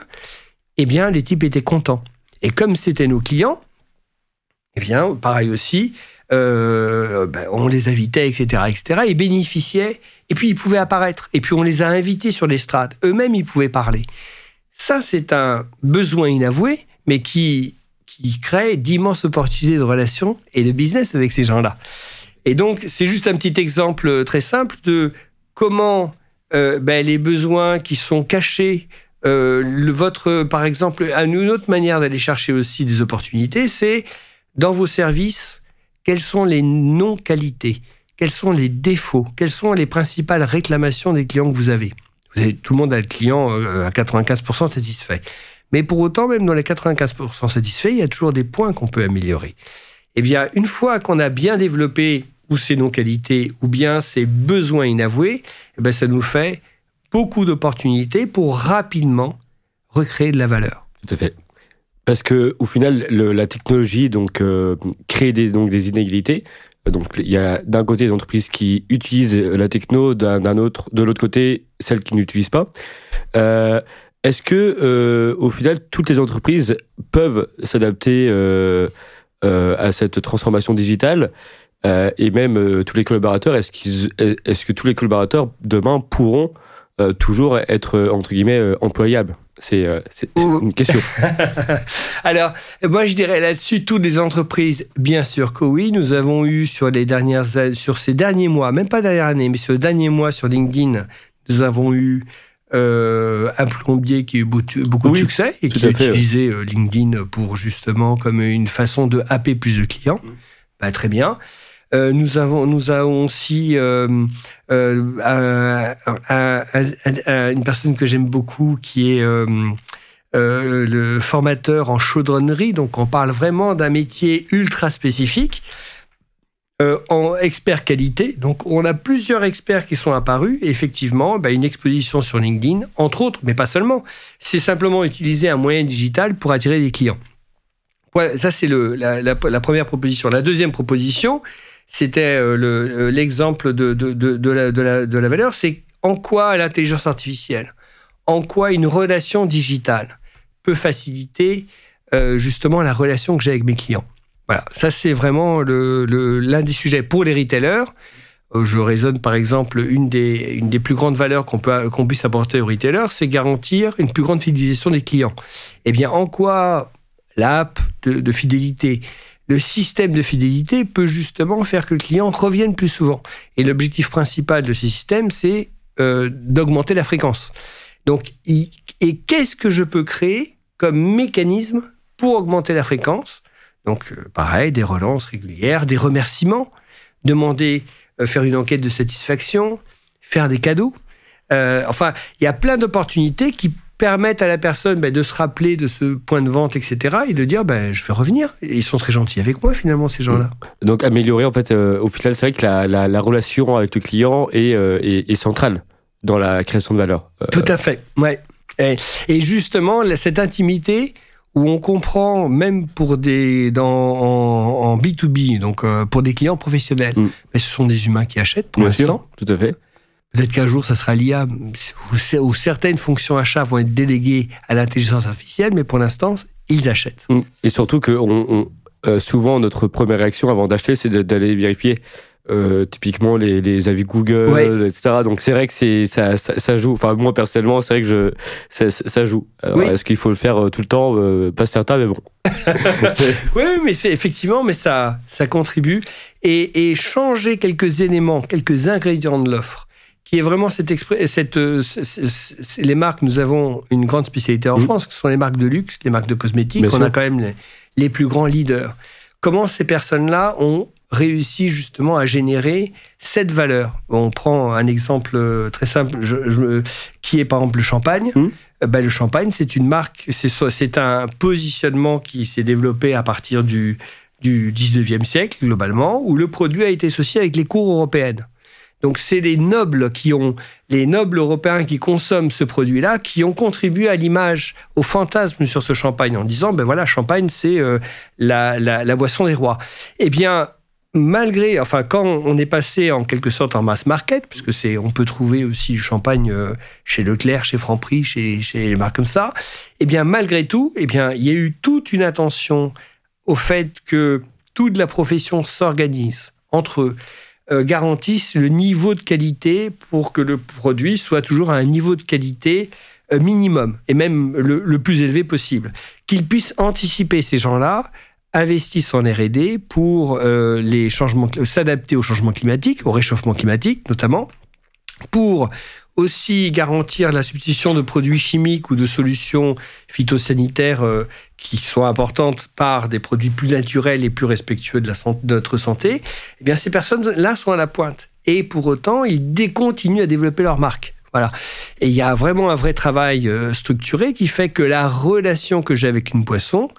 eh bien les types étaient contents et comme c'était nos clients eh bien pareil aussi euh, ben, on les invitait, etc., etc., ils bénéficiaient, et puis ils pouvaient apparaître, et puis on les a invités sur l'estrade, eux-mêmes ils pouvaient parler. Ça, c'est un besoin inavoué, mais qui, qui crée d'immenses opportunités de relations et de business avec ces gens-là. Et donc, c'est juste un petit exemple très simple de comment euh, ben, les besoins qui sont cachés, euh, le, votre, par exemple, une autre manière d'aller chercher aussi des opportunités, c'est dans vos services, quelles sont les non-qualités, quels sont les défauts, quelles sont les principales réclamations des clients que vous avez? Tout le monde a le client euh, à 95% satisfait. Mais pour autant, même dans les 95% satisfaits, il y a toujours des points qu'on peut améliorer. Eh bien, une fois qu'on a bien développé ou ces non-qualités ou bien ces besoins inavoués, eh bien, ça nous fait beaucoup d'opportunités pour rapidement recréer de la valeur. Tout à fait. Parce que au final, la technologie donc euh, crée donc des inégalités. Donc il y a d'un côté des entreprises qui utilisent la techno, d'un autre, de l'autre côté celles qui n'utilisent pas. Euh, Est-ce que euh, au final toutes les entreprises peuvent s'adapter euh, à cette transformation digitale et même tous les collaborateurs est-ce que tous les collaborateurs demain pourront toujours être entre guillemets employable C'est une question. Alors, moi, je dirais là-dessus, toutes les entreprises, bien sûr que oui. Nous avons eu sur les dernières, sur ces derniers mois, même pas dernière année, mais sur les derniers mois sur LinkedIn, nous avons eu euh, un plombier qui a eu beaucoup de succès et qui a utilisé euh, LinkedIn pour justement comme une façon de happer plus de clients. Mm. Bah, très bien. Euh, nous avons nous avons aussi une personne que j'aime beaucoup qui est le formateur en chaudronnerie. Donc on parle vraiment d'un métier ultra spécifique. Euh, en expert qualité. Donc, on a plusieurs experts qui sont apparus. Effectivement, bah, une exposition sur LinkedIn, entre autres, mais pas seulement. C'est simplement utiliser un moyen digital pour attirer des clients. Ça, c'est la, première proposition. La deuxième proposition, c'était euh, euh, l'exemple de, de, la, valeur. C'est en quoi l'intelligence artificielle, en quoi une relation digitale peut faciliter justement la relation que j'ai avec mes clients. Voilà, ça c'est vraiment l'un des sujets pour les retailers. Euh, je raisonne par exemple, une des, une des plus grandes valeurs qu'on qu'on puisse apporter aux retailers, c'est garantir une plus grande fidélisation des clients. Eh bien, en quoi l'app de, fidélité, le système de fidélité peut justement faire que le client revienne plus souvent. Et l'objectif principal de ce système, c'est euh, d'augmenter la fréquence. Donc, et qu'est-ce que je peux créer comme mécanisme pour augmenter la fréquence? Donc, euh, pareil, des relances régulières, des remerciements, demander, euh, faire une enquête de satisfaction, faire des cadeaux. Enfin, il y a plein d'opportunités qui permettent à la personne ben, de se rappeler de ce point de vente, etc., et de dire, ben, je vais revenir. Et ils sont très gentils avec moi, finalement, ces gens-là. Donc, améliorer, en fait, au final, c'est vrai que la, relation avec le client est, centrale dans la création de valeur. Tout à fait, ouais. et justement, cette intimité, où on comprend même pour des dans en, B2B donc euh, pour des clients professionnels mais ce sont des humains qui achètent pour l'instant tout à fait peut-être qu'un jour ça sera l'IA où, certaines fonctions achats vont être déléguées à l'intelligence artificielle mais pour l'instant ils achètent mm. et surtout que on, euh, souvent notre première réaction avant d'acheter c'est d'aller vérifier euh, typiquement les, avis Google, etc. Donc c'est vrai que c'est ça, ça, joue. Enfin moi personnellement, c'est vrai que je ça, joue. Est-ce qu'il faut le faire euh, tout le temps? Euh, Pas certain, mais bon. oui, mais c'est effectivement, mais ça ça contribue et, changer quelques éléments, quelques ingrédients de l'offre qui est vraiment cette, cette les marques. Nous avons une grande spécialité en mmh. France, qui sont les marques de luxe, les marques de cosmétiques. on a quand même les, les plus grands leaders. Comment ces personnes-là ont réussi justement à générer cette valeur? On prend un exemple euh, très simple, je, qui est par exemple le champagne. Mmh. Euh, ben, le champagne, c'est une marque, c'est un positionnement qui s'est développé à partir du, du 19e siècle, globalement, où le produit a été associé avec les cours européennes. Donc c'est les nobles qui ont, les nobles européens qui consomment ce produit-là, qui ont contribué à l'image, au fantasme sur ce champagne, en disant ben voilà, champagne c'est euh, la, la, boisson des rois. Eh bien, malgré, enfin, quand on est passé en quelque sorte en mass market, puisque c'est, on peut trouver aussi du champagne euh, chez Leclerc, chez Franprix, chez, chez les marques comme ça, eh bien, malgré tout, eh bien, il y a eu toute une attention au fait que toute la profession s'organise entre eux, garantissent le niveau de qualité pour que le produit soit toujours à un niveau de qualité euh, minimum et même le, plus élevé possible. Qu'ils puissent anticiper ces gens-là, investissent en R&D pour euh, les changements, s'adapter au changement climatique, au réchauffement climatique notamment, pour aussi garantir la substitution de produits chimiques ou de solutions phytosanitaires euh, qui sont importantes par des produits plus naturels et plus respectueux de, la de notre santé, eh bien ces personnes-là sont à la pointe. Et pour autant, ils décontinuent à développer leur marque. Voilà. Et il y a vraiment un vrai travail euh, structuré qui fait que la relation que j'ai avec une poisson,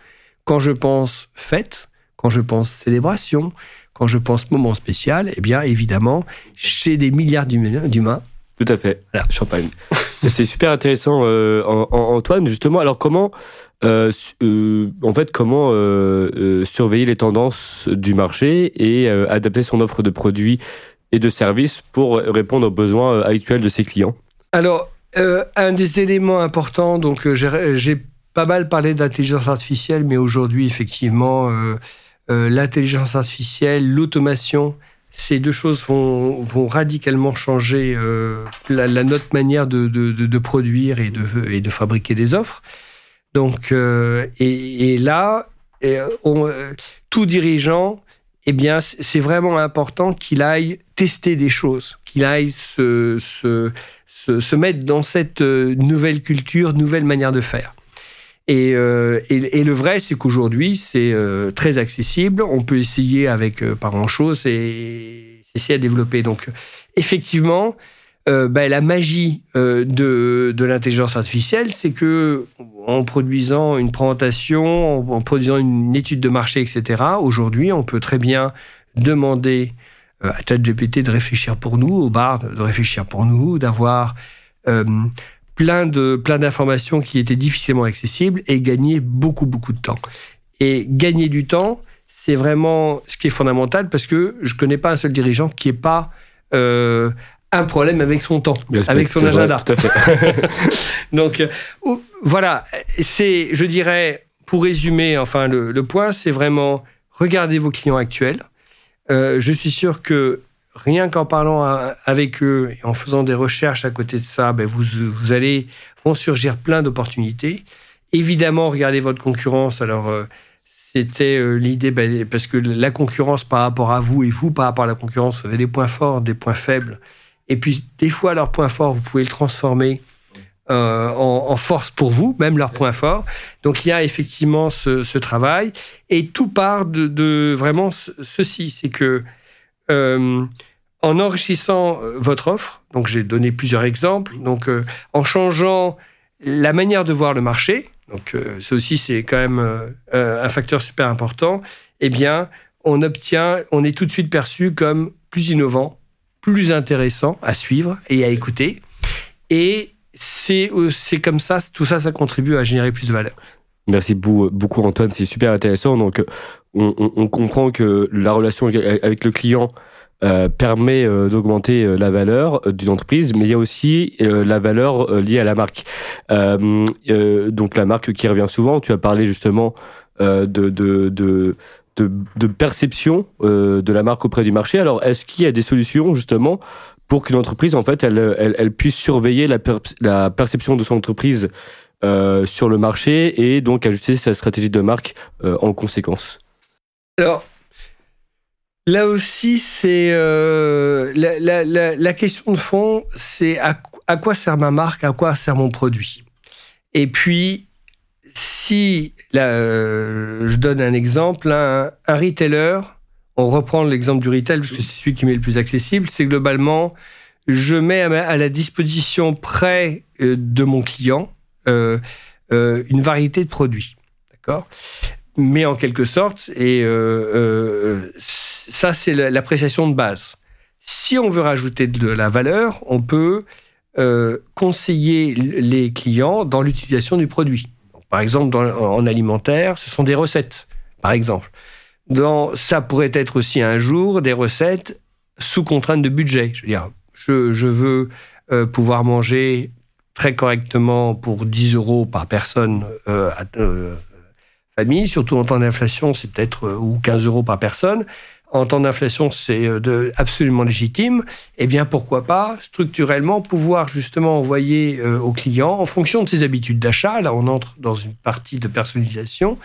quand je pense fête, quand je pense célébration, quand je pense moment spécial, eh bien, évidemment, chez des milliards d'humains. Tout à fait. Champagne. C'est super intéressant, euh, Antoine. Justement, alors comment, euh, euh, en surveiller les tendances du marché et adapter son offre de produits et de services pour répondre aux besoins actuels de ses clients? Alors, un des éléments importants, donc j'ai pas mal parlé d'intelligence artificielle, mais aujourd'hui, effectivement, l'intelligence artificielle, l'automation ces deux choses vont, radicalement changer euh, la, notre manière de, produire et de, fabriquer des offres. Donc, euh, et, là, on, tout dirigeant, eh bien, c'est vraiment important qu'il aille tester des choses, qu'il aille se, mettre dans cette nouvelle culture, nouvelle manière de faire. Et, et, le vrai, c'est qu'aujourd'hui, c'est très accessible. On peut essayer avec pas grand-chose et essayer à développer. Donc, effectivement, euh, bah, la magie euh, de, de l'intelligence artificielle, c'est que en produisant une présentation, en, produisant une étude de marché, etc., aujourd'hui, on peut très bien demander euh, à ChatGPT de réfléchir pour nous, au bar de réfléchir pour nous, d'avoir plein de plein d'informations qui étaient difficilement accessibles et gagner beaucoup beaucoup de temps. Et gagner du temps, c'est vraiment ce qui est fondamental parce que je connais pas un seul dirigeant qui n'ait pas euh, un problème avec son temps, avec son agenda. tout à fait. Donc euh, voilà, c'est, je dirais, pour résumer, enfin le, point, c'est vraiment regardez vos clients actuels. Euh, je suis sûr que rien qu'en parlant avec eux et en faisant des recherches à côté de ça, ben vous, vous allez vont surgir plein d'opportunités. Évidemment, regardez votre concurrence. Alors c'était euh, l'idée, ben, parce que la concurrence par rapport à vous et vous par rapport à la concurrence, vous avez des points forts, des points faibles. Et puis, des fois, leurs points forts, vous pouvez le transformer euh, en, force pour vous, même leurs points forts. Donc, il y a effectivement ce, travail. Et tout part de, vraiment ceci c'est que euh, en enrichissant votre offre, donc j'ai donné plusieurs exemples, donc en changeant la manière de voir le marché, donc euh, ça aussi c'est quand même euh, euh, un facteur super important, eh bien on obtient, on est tout de suite perçu comme plus innovant, plus intéressant à suivre et à écouter. Et c'est comme ça, tout ça, ça contribue à générer plus de valeur. Merci beaucoup Antoine, c'est super intéressant. Donc on, comprend que la relation avec le client euh, permet euh, d'augmenter euh, la valeur d'une entreprise, mais il y a aussi la valeur liée à la marque. donc la marque qui revient souvent, tu as parlé justement de, de, de perception de la marque auprès du marché. Alors, est-ce qu'il y a des solutions justement pour qu'une entreprise, en fait, elle, elle, puisse surveiller la, la, perception de son entreprise sur le marché et donc ajuster sa stratégie de marque en conséquence Alors, Là aussi, c'est euh, la, question de fond, c'est à, quoi sert ma marque, à quoi sert mon produit? Et puis, si euh, je donne un exemple, un, retailer, on reprend l'exemple du retail parce que c'est celui qui m'est le plus accessible, c'est globalement, je mets à, la disposition près euh, de mon client une variété de produits, d'accord? Mais en quelque sorte, et ça, c'est l'appréciation de base. Si on veut rajouter de la valeur, on peut euh, conseiller les clients dans l'utilisation du produit. Par exemple, en alimentaire, ce sont des recettes, par exemple. Ça pourrait être aussi un jour des recettes sous contrainte de budget. Je veux euh, pouvoir manger très correctement pour 10 euros par personne euh, famille, surtout en temps d'inflation, c'est peut-être ou 15 euros par personne en temps d'inflation, c'est euh, absolument légitime, eh bien pourquoi pas structurellement pouvoir justement envoyer euh, aux clients en fonction de ses habitudes d'achat. Là, on entre dans une partie de personnalisation,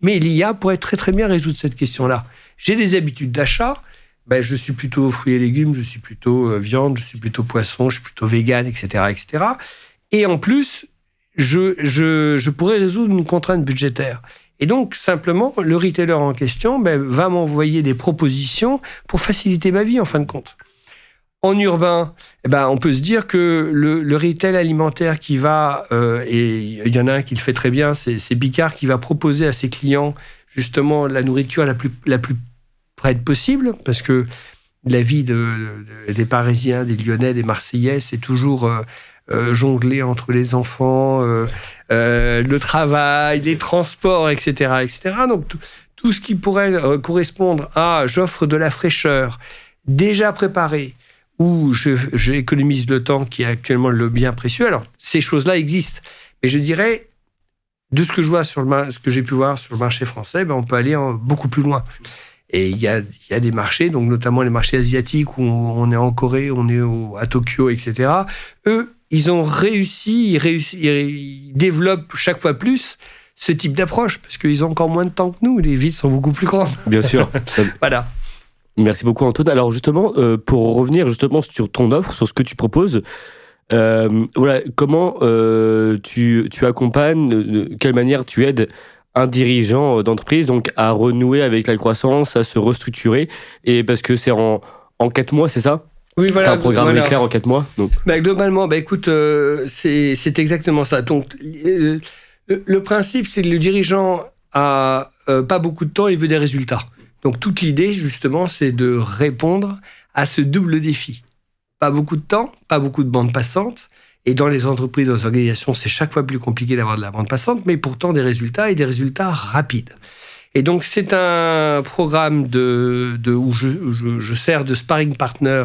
mais l'IA pourrait très très bien résoudre cette question-là. J'ai des habitudes d'achat, ben, je suis plutôt fruits et légumes, je suis plutôt euh, viande, je suis plutôt poisson, je suis plutôt vegan, etc., etc. Et en plus, je, je, je pourrais résoudre une contrainte budgétaire. Et donc, simplement, le retailer en question ben, va m'envoyer des propositions pour faciliter ma vie, en fin de compte. En urbain, eh ben, on peut se dire que le, le retail alimentaire qui va, euh, et il y en a un qui le fait très bien, c'est Bicard qui va proposer à ses clients justement la nourriture la plus, la plus près possible, parce que la vie de, des Parisiens, des Lyonnais, des Marseillais, c'est toujours euh, jongler entre les enfants, euh, euh, le travail, les transports, etc., etc. Donc tout, ce qui pourrait correspondre à j'offre de la fraîcheur déjà préparée ou j'économise le temps qui est actuellement le bien précieux. Alors ces choses-là existent, mais je dirais de ce que je vois sur le ce que j'ai pu voir sur le marché français, ben, on peut aller beaucoup plus loin. Et il y a, y a, des marchés, donc notamment les marchés asiatiques où on est en Corée, on est à Tokyo, etc. Eux, ils ont réussi, ils, ils développent chaque fois plus ce type d'approche parce qu'ils ont encore moins de temps que nous. Les villes sont beaucoup plus grandes. Bien sûr. voilà. Merci beaucoup Antoine. Alors justement, euh, pour revenir justement sur ton offre, sur ce que tu proposes, euh, voilà, comment euh, tu, tu, accompagnes, de quelle manière tu aides un dirigeant d'entreprise donc à renouer avec la croissance, à se restructurer, et parce que c'est en, en quatre mois, c'est ça? Oui, voilà. un programme éclair en quatre mois donc. Bah, globalement, bah, écoute, c'est exactement ça. Donc, le, principe, c'est que le dirigeant a pas beaucoup de temps, il veut des résultats. Donc toute l'idée, justement, c'est de répondre à ce double défi. Pas beaucoup de temps, pas beaucoup de bandes passantes. Et dans les entreprises, dans les organisations, c'est chaque fois plus compliqué d'avoir de la bande passante, mais pourtant des résultats et des résultats rapides. Et donc c'est un programme où je, sers de sparring partner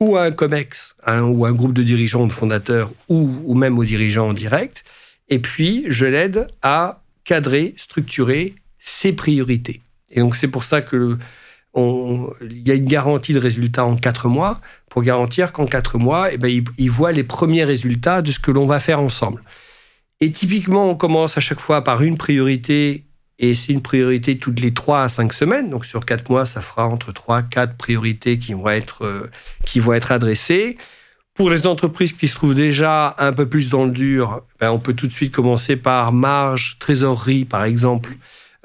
ou à un COMEX, ou un groupe de dirigeants, de fondateurs, ou, ou même aux dirigeants en direct. Et puis, je l'aide à cadrer, structurer ses priorités. Et donc, c'est pour ça que il y a une garantie de résultat en quatre mois pour garantir qu'en quatre mois, eh ben, ils, voient les premiers résultats de ce que l'on va faire ensemble. Et typiquement, on commence à chaque fois par une priorité et c'est une priorité toutes les trois à cinq semaines. Donc sur quatre mois, ça fera entre trois, quatre priorités qui vont être, euh, qui vont être adressées. Pour les entreprises qui se trouvent déjà un peu plus dans le dur, ben, on peut tout de suite commencer par marge, trésorerie par exemple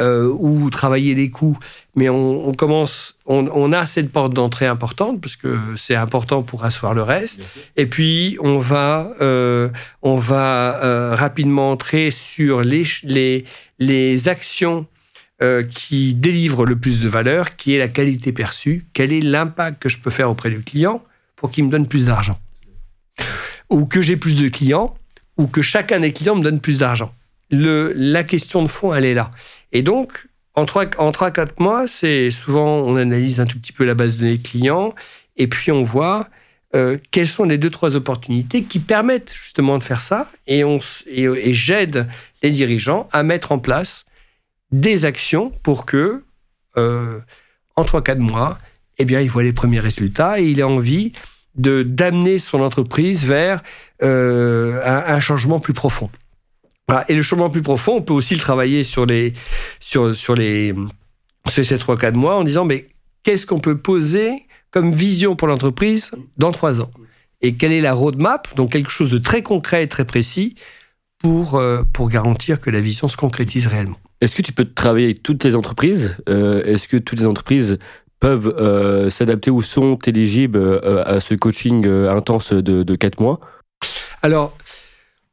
euh, ou travailler les coûts, mais on, commence, on, a cette porte d'entrée importante parce que c'est important pour asseoir le reste. Et puis on va, euh, on va euh, rapidement entrer sur les, les, les actions qui délivrent le plus de valeur, qui est la qualité perçue, quel est l'impact que je peux faire auprès du client pour qu'il me donne plus d'argent? Ou que j'ai plus de clients, ou que chacun des clients me donne plus d'argent. Le, la question de fond, elle est là. Et donc, en 3-4 mois, c'est souvent, on analyse un tout petit peu la base de données clients, et puis on voit euh, quelles sont les deux, trois opportunités qui permettent justement de faire ça, et, on, et, j'aide les dirigeants à mettre en place des actions pour que, euh, en 3-4 mois, eh bien, il voit les premiers résultats et il a envie de d'amener son entreprise vers euh, un, changement plus profond. Et le changement plus profond, on peut aussi le travailler sur les, sur, sur les, ces 3-4 mois en disant, mais qu'est-ce qu'on peut poser comme vision pour l'entreprise dans 3 ans? Et quelle est la roadmap Donc quelque chose de très concret et très précis pour, euh, pour garantir que la vision se concrétise réellement. Est-ce que tu peux travailler avec toutes les entreprises? Euh, Est-ce que toutes les entreprises peuvent euh, s'adapter ou sont éligibles à ce coaching intense de, de 4 mois? Alors,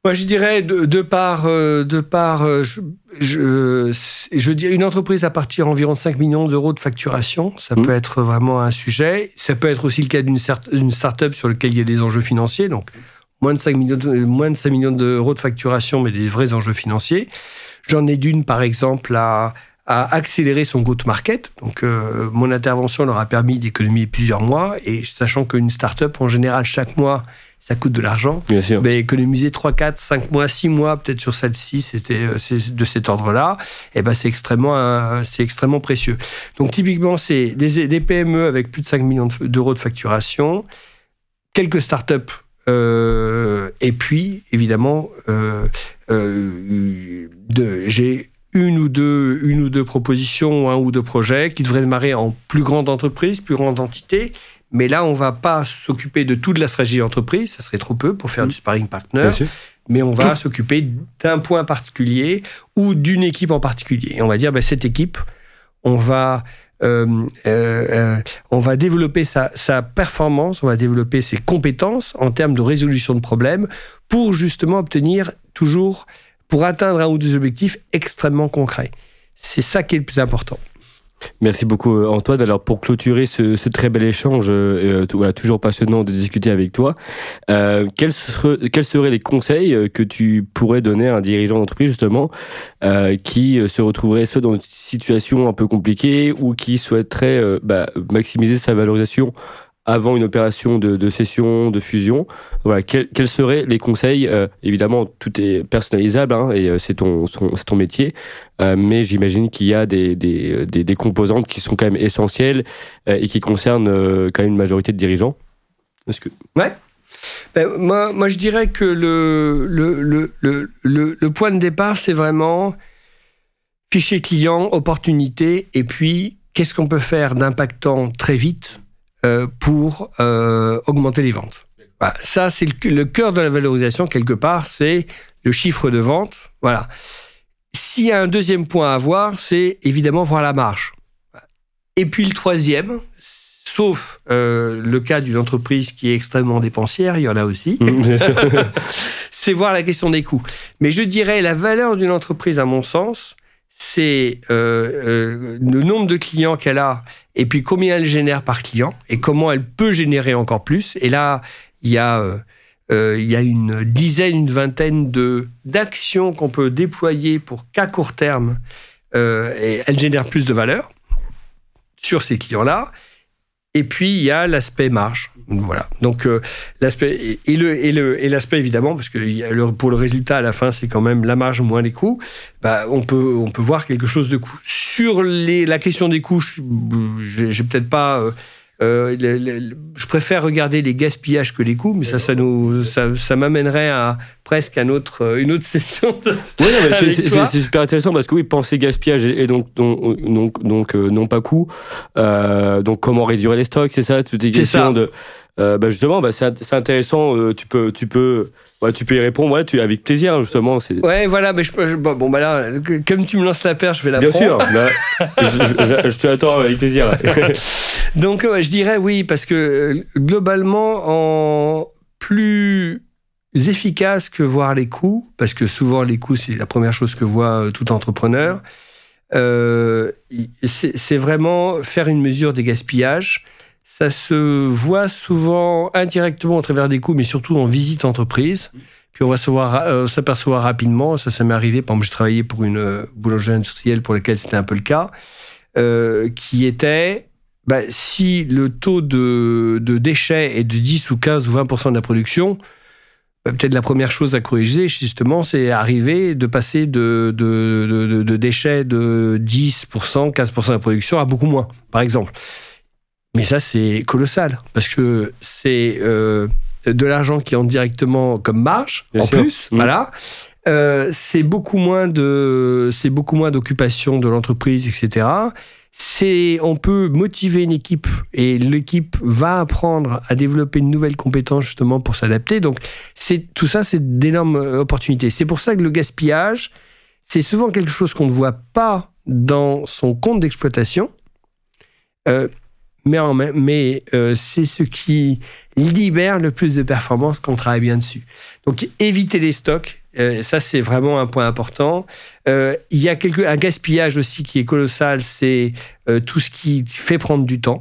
moi, je dirais de, de par, euh, de par euh, je, je, je, dis une entreprise à partir d'environ 5 millions d'euros de facturation, ça mmh. peut être vraiment un sujet. Ça peut être aussi le cas d'une start-up sur lequel il y a des enjeux financiers, donc moins de 5 millions, de, moins de 5 millions d'euros de facturation, mais des vrais enjeux financiers. J'en ai d'une, par exemple, à, à accélérer son go-to-market. Donc, euh, mon intervention leur a permis d'économiser plusieurs mois. Et sachant qu'une start-up, en général, chaque mois, ça coûte de l'argent. Bien sûr. Mais économiser 3, 4, 5 mois, 6 mois, peut-être sur celle-ci, c'était euh, de cet ordre-là, et eh ben c'est extrêmement, euh, c'est extrêmement précieux. Donc typiquement, c'est des, des, PME avec plus de 5 millions d'euros de facturation, quelques startups, euh, et puis évidemment, euh, euh, j'ai une ou deux, une ou deux propositions, un ou deux projets qui devraient démarrer en plus grande entreprise, plus grande entité, mais là, on va pas s'occuper de toute la stratégie d'entreprise, ça serait trop peu pour faire mmh. du sparring partner. Mais on va s'occuper d'un point particulier ou d'une équipe en particulier. Et on va dire, ben, cette équipe, on va, euh, euh, euh, on va développer sa, sa, performance, on va développer ses compétences en termes de résolution de problèmes pour justement obtenir toujours, pour atteindre un ou deux objectifs extrêmement concrets. C'est ça qui est le plus important. Merci beaucoup euh, Antoine. Alors pour clôturer ce, très bel échange, euh, euh toujours passionnant de discuter avec toi, quels, seraient, les conseils que tu pourrais donner à un dirigeant d'entreprise justement qui se retrouverait soit dans une situation un peu compliquée ou qui souhaiterait bah, maximiser sa valorisation avant une opération de, de cession, de fusion. Voilà, quels, seraient les conseils Évidemment, tout est personnalisable hein, et c'est ton, ton métier, mais j'imagine qu'il y a des, des, des, composantes qui sont quand même essentielles et qui concernent quand même une majorité de dirigeants. Est-ce que... Ouais. Ben, moi, je dirais que le, le, le, le, point de départ, c'est vraiment fichier client, opportunité, et puis qu'est-ce qu'on peut faire d'impactant très vite euh, pour euh, augmenter les ventes. Voilà. Ça, c'est le, cœur de la valorisation, quelque part, c'est le chiffre de vente. Voilà. S'il y a un deuxième point à voir, c'est évidemment voir la marge. Et puis le troisième, sauf euh, le cas d'une entreprise qui est extrêmement dépensière, il y en a aussi, mmh, c'est voir la question des coûts. Mais je dirais la valeur d'une entreprise, à mon sens, c'est euh, euh, le nombre de clients qu'elle a et puis combien elle génère par client et comment elle peut générer encore plus. Et là, il y a, y a une dizaine, une vingtaine d'actions qu'on peut déployer pour qu'à court terme, et elle génère plus de valeur sur ces clients-là. Et puis il y a l'aspect marge. Voilà. Donc euh, l'aspect et le et le et l'aspect évidemment parce que pour le résultat à la fin c'est quand même la marge moins les coûts. Bah, on peut on peut voir quelque chose de coût. Sur les la question des coûts, j'ai peut-être pas euh, euh, je préfère regarder les gaspillages que les coûts, mais ça, ça, nous, ça, ça m'amènerait à presque un autre, euh, une autre session. Oui, c'est super intéressant parce que oui, penser gaspillage et donc, donc, donc, donc euh, non pas coût. donc comment réduire les stocks, c'est ça Toutes les questions de. bah justement, bah c'est intéressant. tu peux, tu peux Ouais, tu peux y répondre, ouais, tu avec plaisir, justement. Ouais, voilà, mais je, bon, bah là, comme tu me lances la perche, je vais la Bien sûr, bah, je, te l'attends avec plaisir. Donc, je dirais oui, parce que euh, globalement, en plus efficace que voir les coûts, parce que souvent les coûts, c'est la première chose que voit euh, tout entrepreneur, euh, c'est vraiment faire une mesure des gaspillages ça se voit souvent indirectement à travers des coûts, mais surtout en visite entreprise. Puis on va euh, s'apercevoir rapidement, ça, ça m'est arrivé, par exemple, j'ai travaillé pour une euh, boulangerie industrielle pour laquelle c'était un peu le cas, euh, qui était, bah, si le taux de, déchets est de 10 ou 15 ou 20% de la production, bah, peut-être la première chose à corriger, justement, c'est arriver de passer de déchets de 10%, 15% de la production à beaucoup moins, par exemple. Mais ça, c'est colossal, parce que c'est euh, de l'argent qui entre directement comme marge, en plus, mmh. voilà. Euh, c'est beaucoup moins de, c'est beaucoup moins d'occupation de l'entreprise, etc. C'est, on peut motiver une équipe et l'équipe va apprendre à développer une nouvelle compétence justement pour s'adapter. Donc, c'est tout ça, c'est d'énormes opportunités. C'est pour ça que le gaspillage, c'est souvent quelque chose qu'on ne voit pas dans son compte d'exploitation. Euh, mais, mais euh, c'est ce qui libère le plus de performance quand on travaille bien dessus. Donc éviter les stocks, euh, ça c'est vraiment un point important. Euh, il y a quelque, un gaspillage aussi qui est colossal, c'est tout ce qui fait prendre du temps.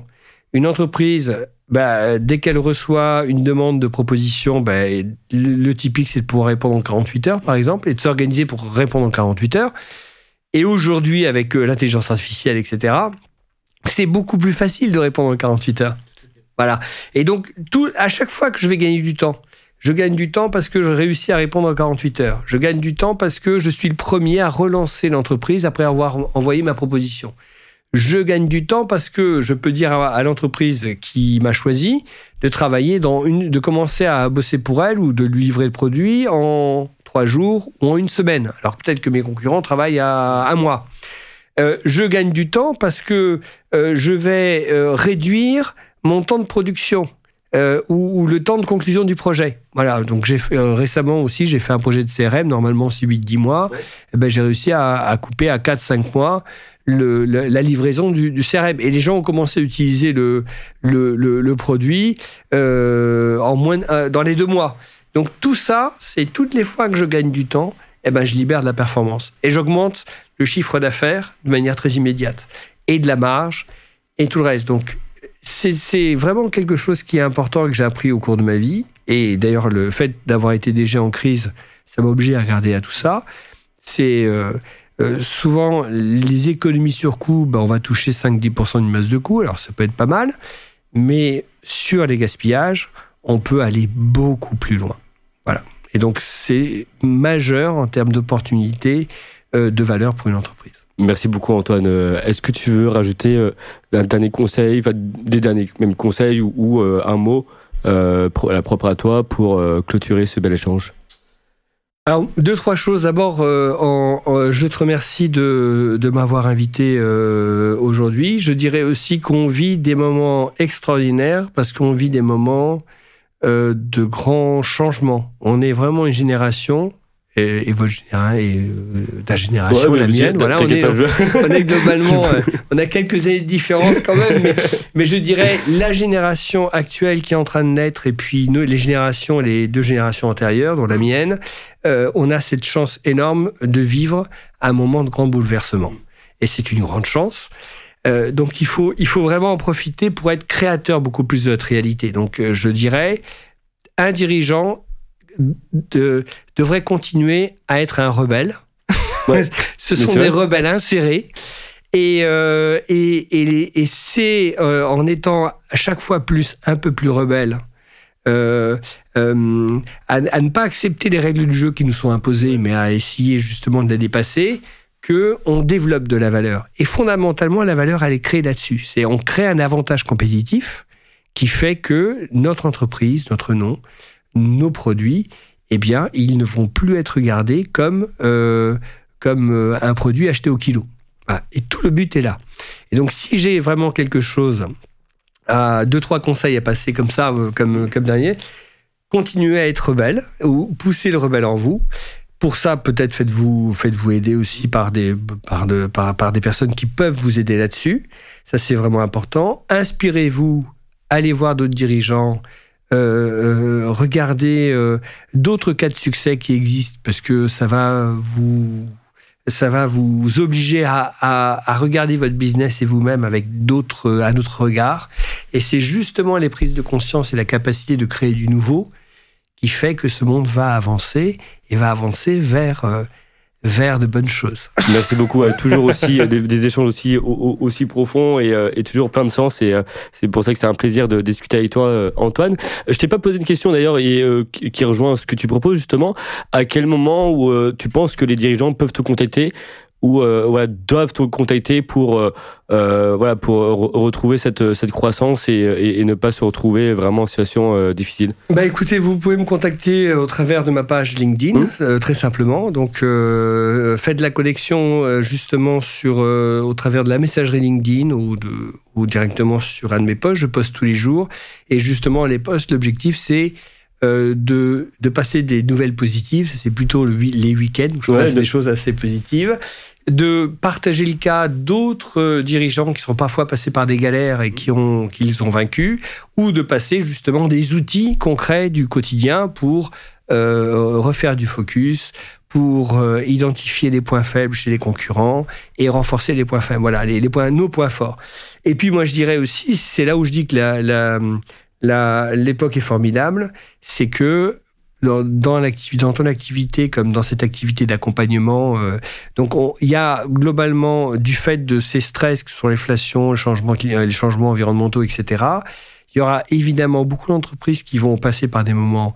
Une entreprise, bah, dès qu'elle reçoit une demande de proposition, bah, le, typique c'est de pouvoir répondre en 48 heures par exemple, et de s'organiser pour répondre en 48 heures. Et aujourd'hui, avec l'intelligence artificielle, etc., c'est beaucoup plus facile de répondre en 48 heures. Voilà. Et donc, à chaque fois que je vais gagner du temps, je gagne du temps parce que je réussis à répondre en 48 heures. Je gagne du temps parce que je suis le premier à relancer l'entreprise après avoir envoyé ma proposition. Je gagne du temps parce que je peux dire à, l'entreprise qui m'a choisi de travailler dans une, de commencer à bosser pour elle ou de lui livrer le produit en trois jours ou en une semaine. Alors peut-être que mes concurrents travaillent à un mois. Euh, je gagne du temps parce que euh, je vais euh, réduire mon temps de production. Ou, le temps de conclusion du projet. Voilà, donc j'ai récemment aussi, j'ai fait un projet de CRM, normalement c'est 8-10 mois, eh ben, j'ai réussi à, couper à 4-5 mois la livraison du, CRM. Et les gens ont commencé à utiliser le, le, produit en moins, dans les deux mois. Donc tout ça, c'est toutes les fois que je gagne du temps, eh ben, je libère de la performance. Et j'augmente le chiffre d'affaires de manière très immédiate, et de la marge, et tout le reste. Donc, c'est vraiment quelque chose qui est important et que j'ai appris au cours de ma vie. Et d'ailleurs, le fait d'avoir été déjà en crise, ça m'a obligé à regarder à tout ça. C'est euh, euh, souvent les économies sur coût, ben, on va toucher 5-10% d'une masse de coût, alors ça peut être pas mal. Mais sur les gaspillages, on peut aller beaucoup plus loin. Voilà. Et donc, c'est majeur en termes d'opportunités de valeur pour une entreprise. Merci beaucoup Antoine. Euh, est-ce que tu veux rajouter euh, un dernier conseil, des derniers même conseils ou, un mot à la propre à toi pour clôturer ce bel échange? Alors, deux, trois choses. D'abord, je te remercie de, de m'avoir invité aujourd'hui. Je dirais aussi qu'on vit des moments extraordinaires parce qu'on vit des moments euh, de grands changements. On est vraiment une génération et, votre génération, et euh, ta génération, la mienne. Voilà, on est, globalement, euh, on a quelques années de différence quand même, mais, je dirais la génération actuelle qui est en train de naître et puis nous, les générations, les deux générations antérieures, dont la mienne, on a cette chance énorme de vivre un moment de grand bouleversement. Et c'est une grande chance. Euh, donc il faut, il faut vraiment en profiter pour être créateur beaucoup plus de notre réalité. Donc euh, je dirais, un dirigeant devrait continuer à être un rebelle. Ce sont des rebelles insérés. Et, euh, et, et, c'est en étant à chaque fois plus, un peu plus rebelle, à, à, ne pas accepter les règles du jeu qui nous sont imposées, mais à essayer justement de les dépasser, qu'on développe de la valeur. Et fondamentalement, la valeur, elle est créée là-dessus. C'est on crée un avantage compétitif qui fait que notre entreprise, notre nom, nos produits, eh bien, ils ne vont plus être regardés comme, euh, comme euh, un produit acheté au kilo. Et tout le but est là. Et donc, si j'ai vraiment quelque chose, à deux, trois conseils à passer comme ça, euh, comme, comme dernier, continuez à être rebelle ou poussez le rebelle en vous pour ça, peut-être faites-vous faites-vous aider aussi par des, par, de, par, par des personnes qui peuvent vous aider là-dessus. Ça, c'est vraiment important. Inspirez-vous, allez voir d'autres dirigeants, euh, euh, regardez euh, d'autres cas de succès qui existent parce que ça va vous ça va vous obliger à, à, à regarder votre business et vous-même avec d'autres un autre regard. Et c'est justement les prises de conscience et la capacité de créer du nouveau qui fait que ce monde va avancer et va avancer vers euh, vers de bonnes choses. Merci beaucoup. toujours aussi euh, des, échanges aussi aussi profonds et, euh, toujours plein de sens. Et c'est pour ça que c'est un plaisir de discuter avec toi, Antoine. Je t'ai pas posé une question d'ailleurs et qui rejoint ce que tu proposes justement. À quel moment où tu penses que les dirigeants peuvent te contacter ou euh, doivent te contacter pour, euh, euh, voilà, pour retrouver cette, cette croissance et, ne pas se retrouver vraiment en situation difficile bah Écoutez, vous pouvez me contacter au travers de ma page LinkedIn, mmh. très simplement. Donc, faites la connexion justement sur, au travers de la messagerie LinkedIn ou, de, ou directement sur un de mes posts. Je poste tous les jours. Et justement, les posts, l'objectif, c'est de, de, passer des nouvelles positives. C'est plutôt le, les week-ends où je passe des choses assez positives de partager le cas d'autres euh, dirigeants qui sont parfois passés par des galères et qui ont qu'ils ont vaincus, ou de passer justement des outils concrets du quotidien pour euh, refaire du focus, pour euh, identifier les points faibles chez les concurrents et renforcer les points faibles. Voilà, les, points, nos points forts. Et puis moi je dirais aussi, c'est là où je dis que la, l'époque est formidable, c'est que dans, ton activité comme dans cette activité d'accompagnement. Euh, donc, il y a globalement, du fait de ces stress que sont l'inflation, changements, les changements environnementaux, etc., il y aura évidemment beaucoup d'entreprises qui vont passer par des moments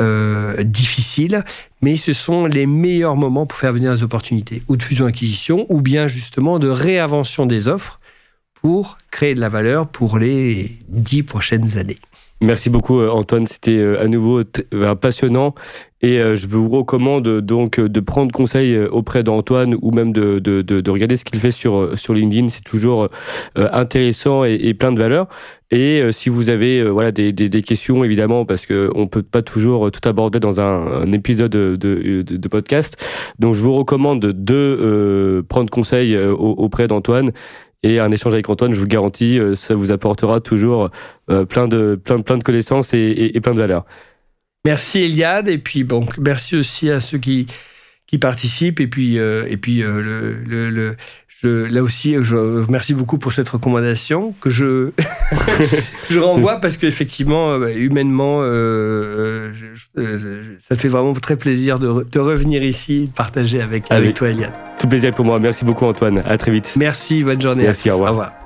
euh, difficiles, mais ce sont les meilleurs moments pour faire venir des opportunités, ou de fusion-acquisition, ou bien justement de réinvention des offres pour créer de la valeur pour les dix prochaines années. Merci beaucoup euh, Antoine, c'était euh, à nouveau euh, passionnant et je vous recommande donc de prendre conseil auprès d'Antoine ou même de, de, de, regarder ce qu'il fait sur, sur LinkedIn. C'est toujours intéressant et, plein de valeur. Et si vous avez voilà des, questions évidemment parce que on peut pas toujours tout aborder dans un, épisode de, de, podcast, donc je vous recommande de prendre conseil auprès d'Antoine et un échange avec Antoine, je vous garantis, euh, ça vous apportera toujours euh, plein de, plein, plein de connaissances et, plein de valeurs. Merci Eliade, et puis bon, merci aussi à ceux qui, qui participent, et puis, euh, et puis le, le, là aussi, je remercie beaucoup pour cette recommandation que je, je renvoie parce qu'effectivement, bah, humainement, euh, ça fait vraiment très plaisir de, de revenir ici, de partager avec, avec toi, Eliane. Tout plaisir pour moi. Merci beaucoup, Antoine. À très vite. Merci, bonne journée. Merci, au revoir. Au revoir.